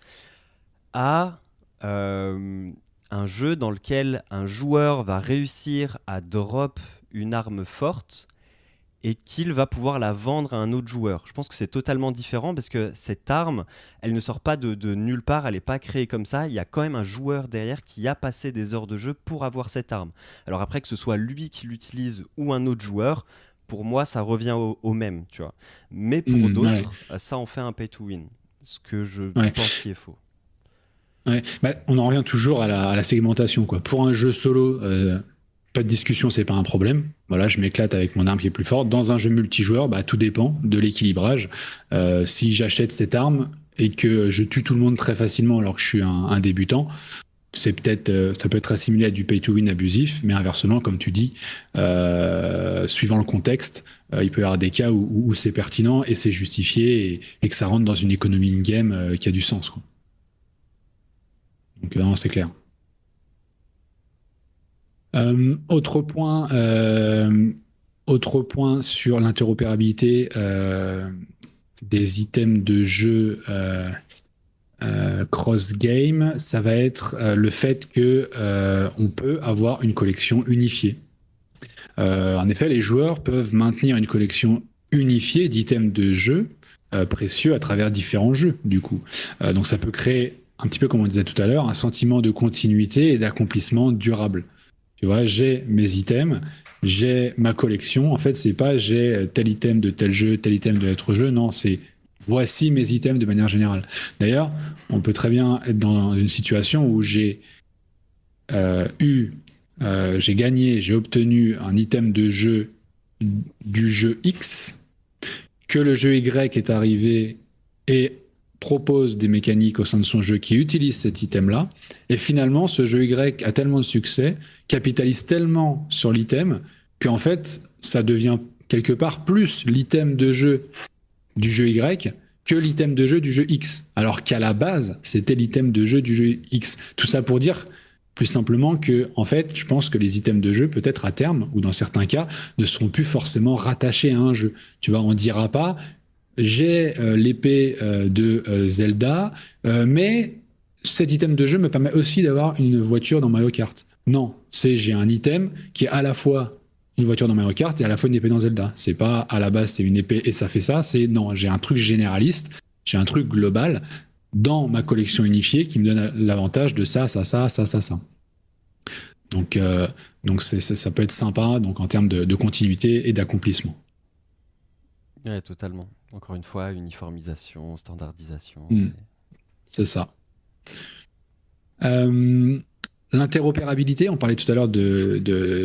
à un jeu dans lequel un joueur va réussir à drop une arme forte et qu'il va pouvoir la vendre à un autre joueur. Je pense que c'est totalement différent parce que cette arme, elle ne sort pas de, nulle part, elle n'est pas créée comme ça. Il y a quand même un joueur derrière qui a passé des heures de jeu pour avoir cette arme. Alors après que ce soit lui qui l'utilise ou un autre joueur, pour moi ça revient au, même, tu vois. Mais pour hmm, d'autres, ça en fait un pay to win, ce que je pense qui est faux. Bah, on en revient toujours à la, segmentation. Quoi. Pour un jeu solo, euh, pas de discussion, c'est pas un problème. Voilà, je m'éclate avec mon arme qui est plus forte. Dans un jeu multijoueur, bah, tout dépend de l'équilibrage. Euh, si j'achète cette arme et que je tue tout le monde très facilement alors que je suis un, débutant, c'est peut-être, euh, ça peut être assimilé à du pay to win abusif, mais inversement, comme tu dis, suivant le contexte, il peut y avoir des cas où, c'est pertinent et c'est justifié et, et, que ça rentre dans une économie in-game qui a du sens. Quoi. Donc non, c'est clair. Euh, autre point, euh, autre point sur l'interopérabilité euh, des items de jeu cross game, ça va être le fait que on peut avoir une collection unifiée. en effet, les joueurs peuvent maintenir une collection unifiée d'items de jeu précieux à travers différents jeux, du coup. donc ça peut créer un petit peu comme on disait tout à l'heure, un sentiment de continuité et d'accomplissement durable. Tu vois, j'ai mes items, j'ai ma collection. En fait, c'est pas j'ai tel item de tel jeu, tel item de l'autre jeu. Non, c'est voici mes items de manière générale. D'ailleurs, on peut très bien être dans une situation où j'ai euh, eu, euh, j'ai gagné, j'ai obtenu un item de jeu du jeu X, que le jeu Y est arrivé et propose des mécaniques au sein de son jeu qui utilisent cet item-là, et finalement, ce jeu Y a tellement de succès, capitalise tellement sur l'item, qu'en fait, ça devient quelque part plus l'item de jeu du jeu Y que l'item de jeu du jeu X. Alors qu'à la base, c'était l'item de jeu du jeu X. Tout ça pour dire plus simplement que, en fait, je pense que les items de jeu, peut-être à terme, ou dans certains cas, ne seront plus forcément rattachés à un jeu. Tu vois, on dira pas, j'ai euh, l'épée euh, de euh, Zelda, mais cet item de jeu me permet aussi d'avoir une voiture dans Mario Kart. Non, c'est j'ai un item qui est à la fois une voiture dans Mario Kart et à la fois une épée dans Zelda. C'est pas à la base c'est une épée et ça fait ça, c'est non, j'ai un truc généraliste, j'ai un truc global dans ma collection unifiée qui me donne l'avantage de ça, ça, ça, ça, ça, ça. Donc, donc ça, peut être sympa donc en termes de, continuité et d'accomplissement. Ouais, totalement. Encore une fois, uniformisation, standardisation. Hmm. C'est ça. Euh, l'interopérabilité, on parlait tout à l'heure de,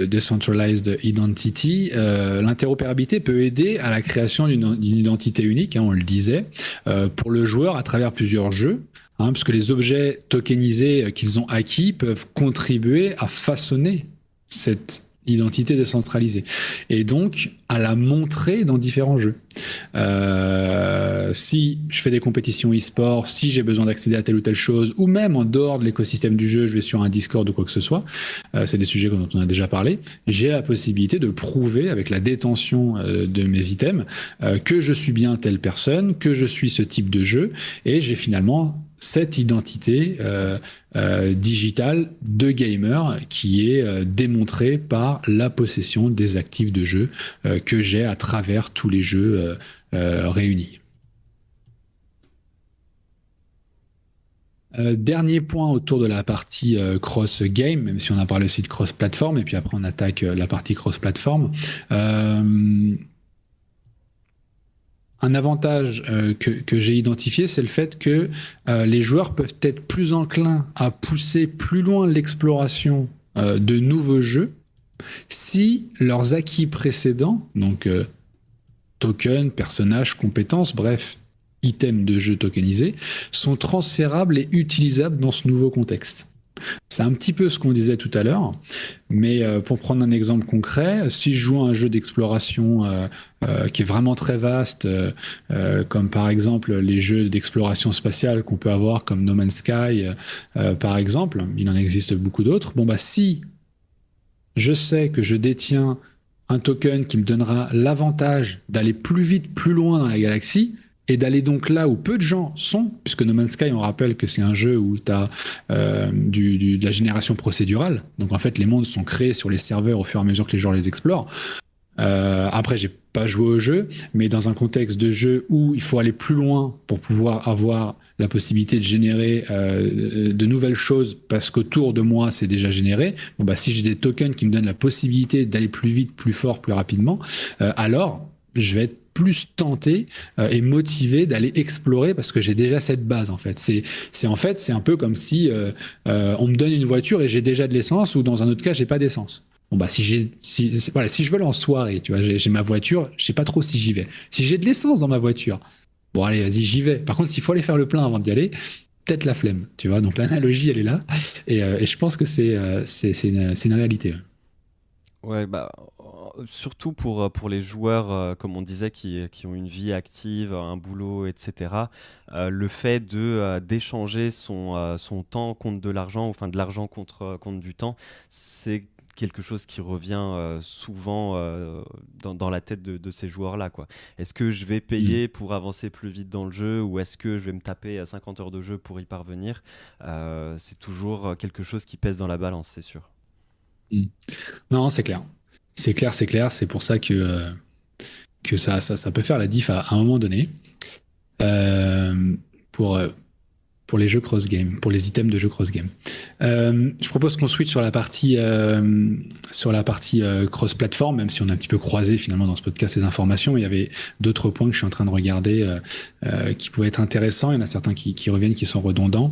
Decentralized Identity. Euh, l'interopérabilité peut aider à la création d'une identité unique, hein, on le disait, euh, pour le joueur à travers plusieurs jeux. Hein, puisque les objets tokenisés qu'ils ont acquis peuvent contribuer à façonner cette identité décentralisée. Et donc, à la montrer dans différents jeux. Euh, si je fais des compétitions e-sport, si j'ai besoin d'accéder à telle ou telle chose, ou même en dehors de l'écosystème du jeu, je vais sur un Discord ou quoi que ce soit, euh, c'est des sujets dont on a déjà parlé, j'ai la possibilité de prouver avec la détention euh, de mes items que je suis bien telle personne, que je suis ce type de jeu, et j'ai finalement cette identité euh, euh, digitale de gamer qui est euh, démontrée par la possession des actifs de jeu que j'ai à travers tous les jeux réunis. dernier point autour de la partie cross game, même si on a parlé aussi de cross platform, et puis après on attaque la partie cross platform un avantage euh, que, j'ai identifié, c'est le fait que euh, les joueurs peuvent être plus enclins à pousser plus loin l'exploration euh, de nouveaux jeux si leurs acquis précédents, donc tokens, personnages, compétences, bref, items de jeu tokenisés, sont transférables et utilisables dans ce nouveau contexte. C'est un petit peu ce qu'on disait tout à l'heure, mais euh, pour prendre un exemple concret, si je joue un jeu d'exploration euh, euh, qui est vraiment très vaste, comme par exemple les jeux d'exploration spatiale qu'on peut avoir comme No Man's Sky, par exemple, il en existe beaucoup d'autres. Bon bah si je sais que je détiens un token qui me donnera l'avantage d'aller plus vite, plus loin dans la galaxie, et d'aller donc là où peu de gens sont, puisque No Man's Sky, on rappelle que c'est un jeu où tu as euh, de la génération procédurale. Donc en fait, les mondes sont créés sur les serveurs au fur et à mesure que les joueurs les explorent. Euh, après, j'ai pas joué au jeu, mais dans un contexte de jeu où il faut aller plus loin pour pouvoir avoir la possibilité de générer euh, de nouvelles choses parce qu'autour de moi c'est déjà généré. Bon bah si j'ai des tokens qui me donnent la possibilité d'aller plus vite, plus fort, plus rapidement, euh, alors je vais être plus tenté euh, et motivé d'aller explorer parce que j'ai déjà cette base en fait. C'est en fait c'est un peu comme si euh, euh, on me donne une voiture et j'ai déjà de l'essence ou dans un autre cas j'ai pas d'essence. Bon bah si j'ai si voilà si je veux aller en soirée, tu vois, j'ai ma voiture, je sais pas trop si j'y vais. Si j'ai de l'essence dans ma voiture, bon allez vas-y j'y vais. Par contre s'il faut aller faire le plein avant d'y aller, peut-être la flemme, tu vois. Donc l'analogie elle est là et, et je pense que c'est c'est une, une réalité. Ouais bah surtout pour, euh, pour les joueurs, euh, comme on disait, qui, qui, ont une vie active, un boulot, etc., euh, le fait de d'échanger son, son temps contre de l'argent, enfin de l'argent contre, contre du temps, c'est quelque chose qui revient souvent dans, la tête de, ces joueurs-là. Est-ce que je vais payer mm. pour avancer plus vite dans le jeu ou est-ce que je vais me taper à 50 heures de jeu pour y parvenir C'est toujours quelque chose qui pèse dans la balance, c'est sûr. Mm. Non, c'est clair. C'est clair, c'est clair. C'est pour ça que, que ça, ça, peut faire la diff à, un moment donné. pour pour les jeux cross-game, pour les items de jeux cross-game. Euh, je propose qu'on switch sur la partie, euh, sur la partie euh, cross-platform, même si on a un petit peu croisé finalement dans ce podcast ces informations. Il y avait d'autres points que je suis en train de regarder qui pouvaient être intéressants. Il y en a certains qui reviennent, qui sont redondants.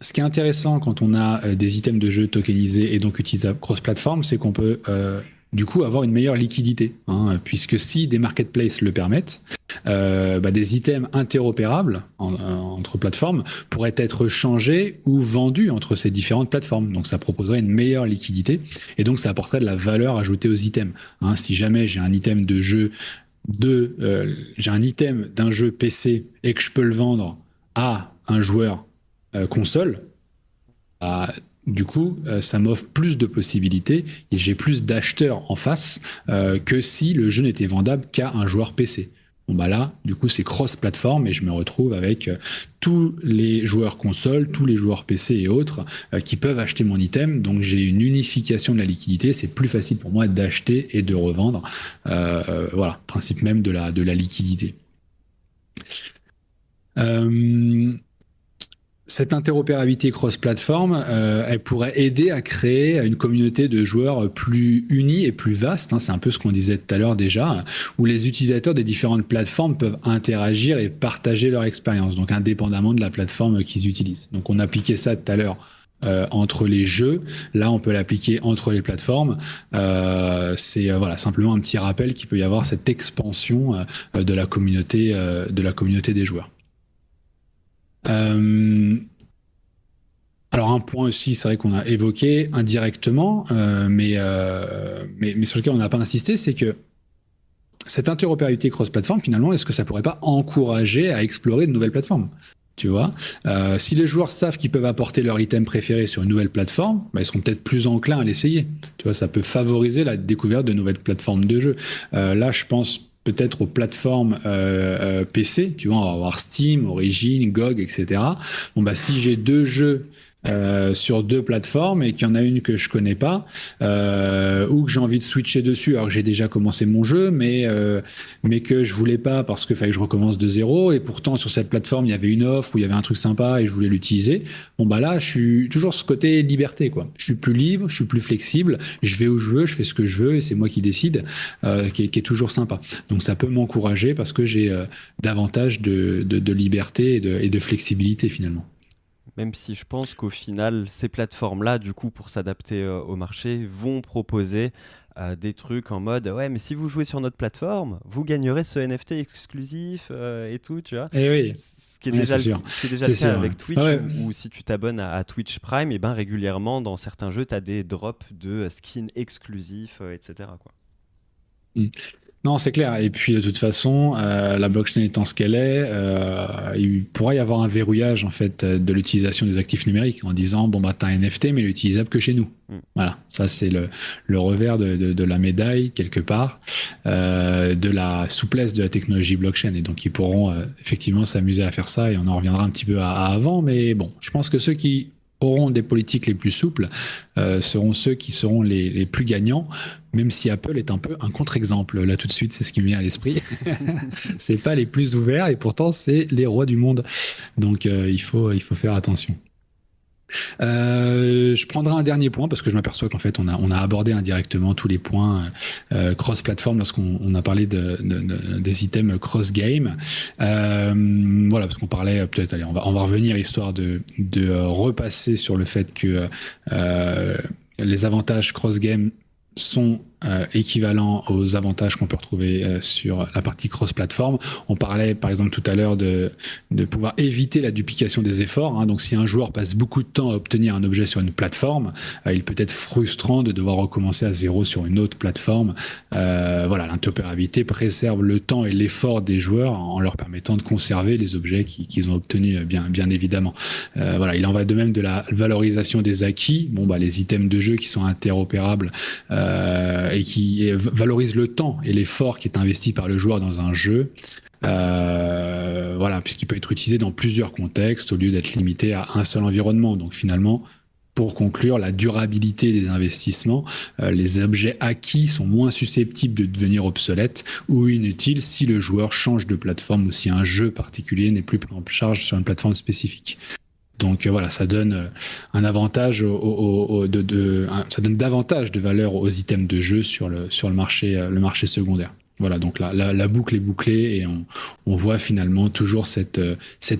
Ce qui est intéressant quand on a des items de jeu tokenisés et donc utilisables cross-platform, c'est qu'on peut du coup avoir une meilleure liquidité. Hein, puisque si des marketplaces le permettent, euh, bah, des items interopérables euh, entre plateformes pourraient être changés ou vendus entre ces différentes plateformes. Donc ça proposerait une meilleure liquidité et donc ça apporterait de la valeur ajoutée aux items. Hein, si jamais j'ai un item de jeu de euh, j'ai un item d'un jeu PC et que je peux le vendre à un joueur console, bah, du coup, euh, ça m'offre plus de possibilités et j'ai plus d'acheteurs en face euh, que si le jeu n'était vendable qu'à un joueur PC. Bon bah là, du coup, c'est cross-platform et je me retrouve avec euh, tous les joueurs console, tous les joueurs PC et autres qui peuvent acheter mon item. Donc j'ai une unification de la liquidité. C'est plus facile pour moi d'acheter et de revendre. voilà, principe même de la, de la liquidité. Cette interopérabilité cross-platform, euh, elle pourrait aider à créer une communauté de joueurs plus unis et plus vaste. Hein, c'est un peu ce qu'on disait tout à l'heure déjà, où les utilisateurs des différentes plateformes peuvent interagir et partager leur expérience, donc indépendamment de la plateforme qu'ils utilisent. Donc on appliquait ça tout à l'heure euh, entre les jeux. Là, on peut l'appliquer entre les plateformes. Euh, c'est voilà simplement un petit rappel qu'il peut y avoir cette expansion de la communauté de la communauté des joueurs. Euh, alors un point aussi, c'est vrai qu'on a évoqué indirectement, euh, euh, mais, mais, sur lequel on n'a pas insisté, c'est que cette interopérabilité cross-platform, finalement, est-ce que ça pourrait pas encourager à explorer de nouvelles plateformes tu vois, si les joueurs savent qu'ils peuvent apporter leur item préféré sur une nouvelle plateforme, bah, ils seront peut-être plus enclins à l'essayer. Tu vois, ça peut favoriser la découverte de nouvelles plateformes de jeu. là, je pense peut-être aux plateformes euh, euh, PC, tu vois, on va avoir Steam, Origin, GOG, etc. Bon bah si j'ai deux jeux euh, sur deux plateformes et qu'il y en a une que je connais pas euh, ou que j'ai envie de switcher dessus. Alors que j'ai déjà commencé mon jeu mais euh, mais que je voulais pas parce que fallait que je recommence de zéro. Et pourtant sur cette plateforme il y avait une offre où il y avait un truc sympa et je voulais l'utiliser. Bon bah là je suis toujours ce côté liberté quoi. Je suis plus libre je suis plus flexible. Je vais où je veux je fais ce que je veux et c'est moi qui décide qui est, qui, est, toujours sympa. Donc ça peut m'encourager parce que j'ai davantage de, de, de, liberté et de, et de flexibilité finalement même si je pense qu'au final, ces plateformes-là, du coup, pour s'adapter euh, au marché, vont proposer euh, des trucs en mode ouais, mais si vous jouez sur notre plateforme, vous gagnerez ce NFT exclusif euh, et tout, tu vois. Et eh oui. Ce qui est déjà, le, déjà le cas avec Twitch, ou si tu t'abonnes à, Twitch Prime, et ben régulièrement dans certains jeux, tu as des drops de skins exclusifs, etc. Quoi. Mm. Non, c'est clair. Et puis de toute façon, euh, la blockchain étant ce qu'elle est, euh, il pourrait y avoir un verrouillage en fait de l'utilisation des actifs numériques en disant bon bah t'as un NFT mais il est utilisable que chez nous. Mm. Voilà, ça c'est le, revers de, la médaille quelque part euh, de la souplesse de la technologie blockchain. Et donc ils pourront effectivement s'amuser à faire ça et on en reviendra un petit peu à avant. Mais bon, je pense que ceux qui auront des politiques les plus souples euh, seront ceux qui seront les, plus gagnants, même si Apple est un peu un contre-exemple. Là, tout de suite, c'est ce qui me vient à l'esprit. c'est pas les plus ouverts et pourtant, c'est les rois du monde. Donc, euh, il, faut, il faut faire attention. Euh, je prendrai un dernier point parce que je m'aperçois qu'en fait on a, abordé indirectement tous les points euh, cross-platform lorsqu'on on a parlé de, de, des items cross-game. Euh, voilà, parce qu'on parlait peut-être, allez, on va, revenir histoire de repasser sur le fait que les avantages cross-game sont euh, équivalents aux avantages qu'on peut retrouver euh, sur la partie cross-platform. On parlait par exemple tout à l'heure de, de pouvoir éviter la duplication des efforts. Hein. Donc si un joueur passe beaucoup de temps à obtenir un objet sur une plateforme, euh, il peut être frustrant de devoir recommencer à zéro sur une autre plateforme. voilà, l'interopérabilité préserve le temps et l'effort des joueurs en leur permettant de conserver les objets qu'ils ont obtenus bien, bien évidemment. voilà, il en va de même de la valorisation des acquis. Bon, bah, les items de jeu qui sont interopérables et qui valorise le temps et l'effort qui est investi par le joueur dans un jeu. Euh, voilà, puisqu'il peut être utilisé dans plusieurs contextes au lieu d'être limité à un seul environnement. Donc finalement, pour conclure, la durabilité des investissements, euh, les objets acquis sont moins susceptibles de devenir obsolètes ou inutiles si le joueur change de plateforme ou si un jeu particulier n'est plus en charge sur une plateforme spécifique. Donc euh, voilà, ça donne euh, un avantage ça donne davantage de valeur aux items de jeu sur le, euh, marché secondaire. Voilà, donc la, la, boucle est bouclée et on, voit finalement toujours cette,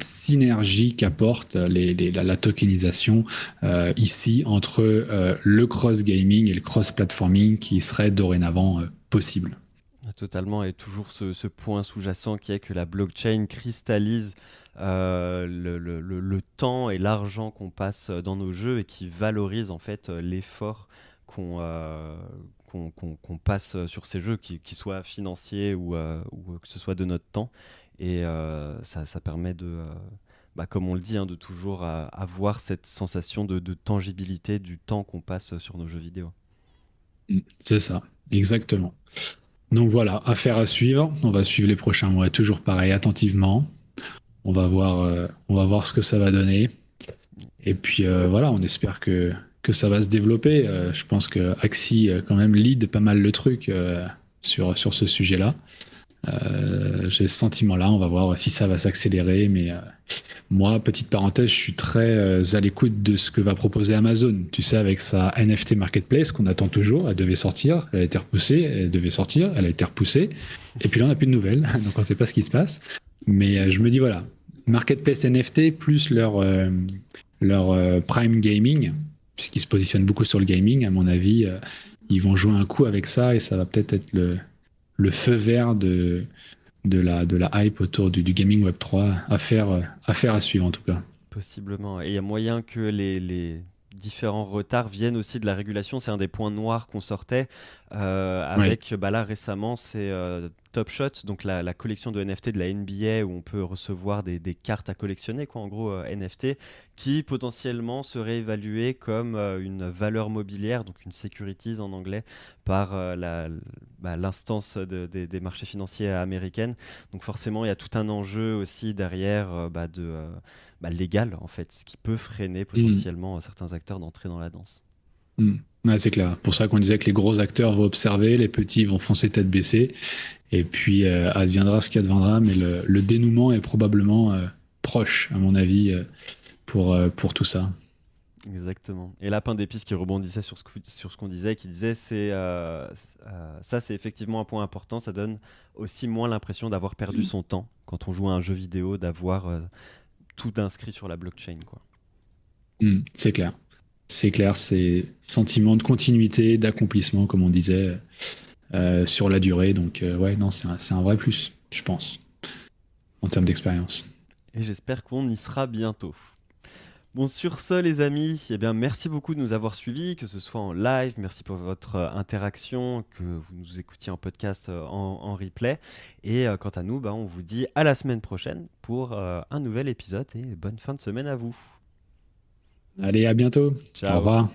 synergie qu'apporte la, tokenisation ici entre le cross-gaming et le cross-platforming qui serait dorénavant possible. Totalement, et toujours ce point sous-jacent qui est que la blockchain cristallise euh, le, temps et l'argent qu'on passe dans nos jeux et qui valorise en fait l'effort qu'on euh, qu'on passe sur ces jeux, qu'ils soient financiers ou, euh, ou, que ce soit de notre temps. Et ça, ça, permet de, bah, comme on le dit, hein, de toujours avoir cette sensation de, de tangibilité du temps qu'on passe sur nos jeux vidéo. Mm, c'est ça, exactement. Donc voilà, affaire à suivre. On va suivre les prochains mois, toujours pareil, attentivement. On va voir, euh, on va voir ce que ça va donner. Et puis euh, voilà, on espère que, que ça va se développer. Euh, je pense que Axi quand même lead pas mal le truc sur, sur ce sujet-là. J'ai ce sentiment-là, on va voir si ça va s'accélérer. Mais moi, petite parenthèse, je suis très à l'écoute de ce que va proposer Amazon. Tu sais, avec sa NFT Marketplace qu'on attend toujours, elle devait sortir, elle a été repoussée, elle devait sortir, elle a été repoussée. Et puis là, on n'a plus de nouvelles, donc on ne sait pas ce qui se passe. Mais je me dis, voilà, Marketplace NFT plus leur, euh, euh, Prime Gaming, puisqu'ils se positionnent beaucoup sur le gaming, à mon avis, euh, ils vont jouer un coup avec ça et ça va peut-être être le, feu vert de, la, hype autour du, gaming Web 3 à faire, à suivre en tout cas. Possiblement. Et il y a moyen que les différents retards viennent aussi de la régulation. C'est un des points noirs qu'on sortait avec, bah là récemment, c'est Top Shot, donc la, collection de NFT de la NBA où on peut recevoir des, cartes à collectionner, quoi, en gros euh, NFT, qui potentiellement serait évaluée comme euh, une valeur mobilière, donc une securities en anglais, par euh, bah, l'instance des marchés financiers américaines. Donc forcément, il y a tout un enjeu aussi derrière bah, de bah, légal, en fait, ce qui peut freiner mmh. potentiellement certains acteurs d'entrer dans la danse. Mmh. c'est clair. Pour ça qu'on disait que les gros acteurs vont observer, les petits vont foncer tête baissée. Et puis, euh, adviendra ce qui adviendra, mais le, dénouement est probablement euh, proche, à mon avis, euh, pour, pour tout ça. Exactement. Et Lapin d'épices qui rebondissait sur ce, sur ce qu'on disait, qui disait c'est ça, c'est effectivement un point important. Ça donne aussi moins l'impression d'avoir perdu son temps quand on joue à un jeu vidéo, d'avoir tout inscrit sur la blockchain. quoi. Mmh, c'est clair. C'est clair, c'est sentiment de continuité, d'accomplissement, comme on disait. Euh, sur la durée. Donc, euh, ouais, non, c'est un, un, vrai plus, je pense, en termes d'expérience. Et j'espère qu'on y sera bientôt. Bon, sur ce, les amis, eh bien, merci beaucoup de nous avoir suivis, que ce soit en live. Merci pour votre euh, interaction, que vous nous écoutiez en podcast, en, replay. Et quant à nous, bah, on vous dit à la semaine prochaine pour un nouvel épisode et bonne fin de semaine à vous. Allez, à bientôt. Ciao. Au revoir.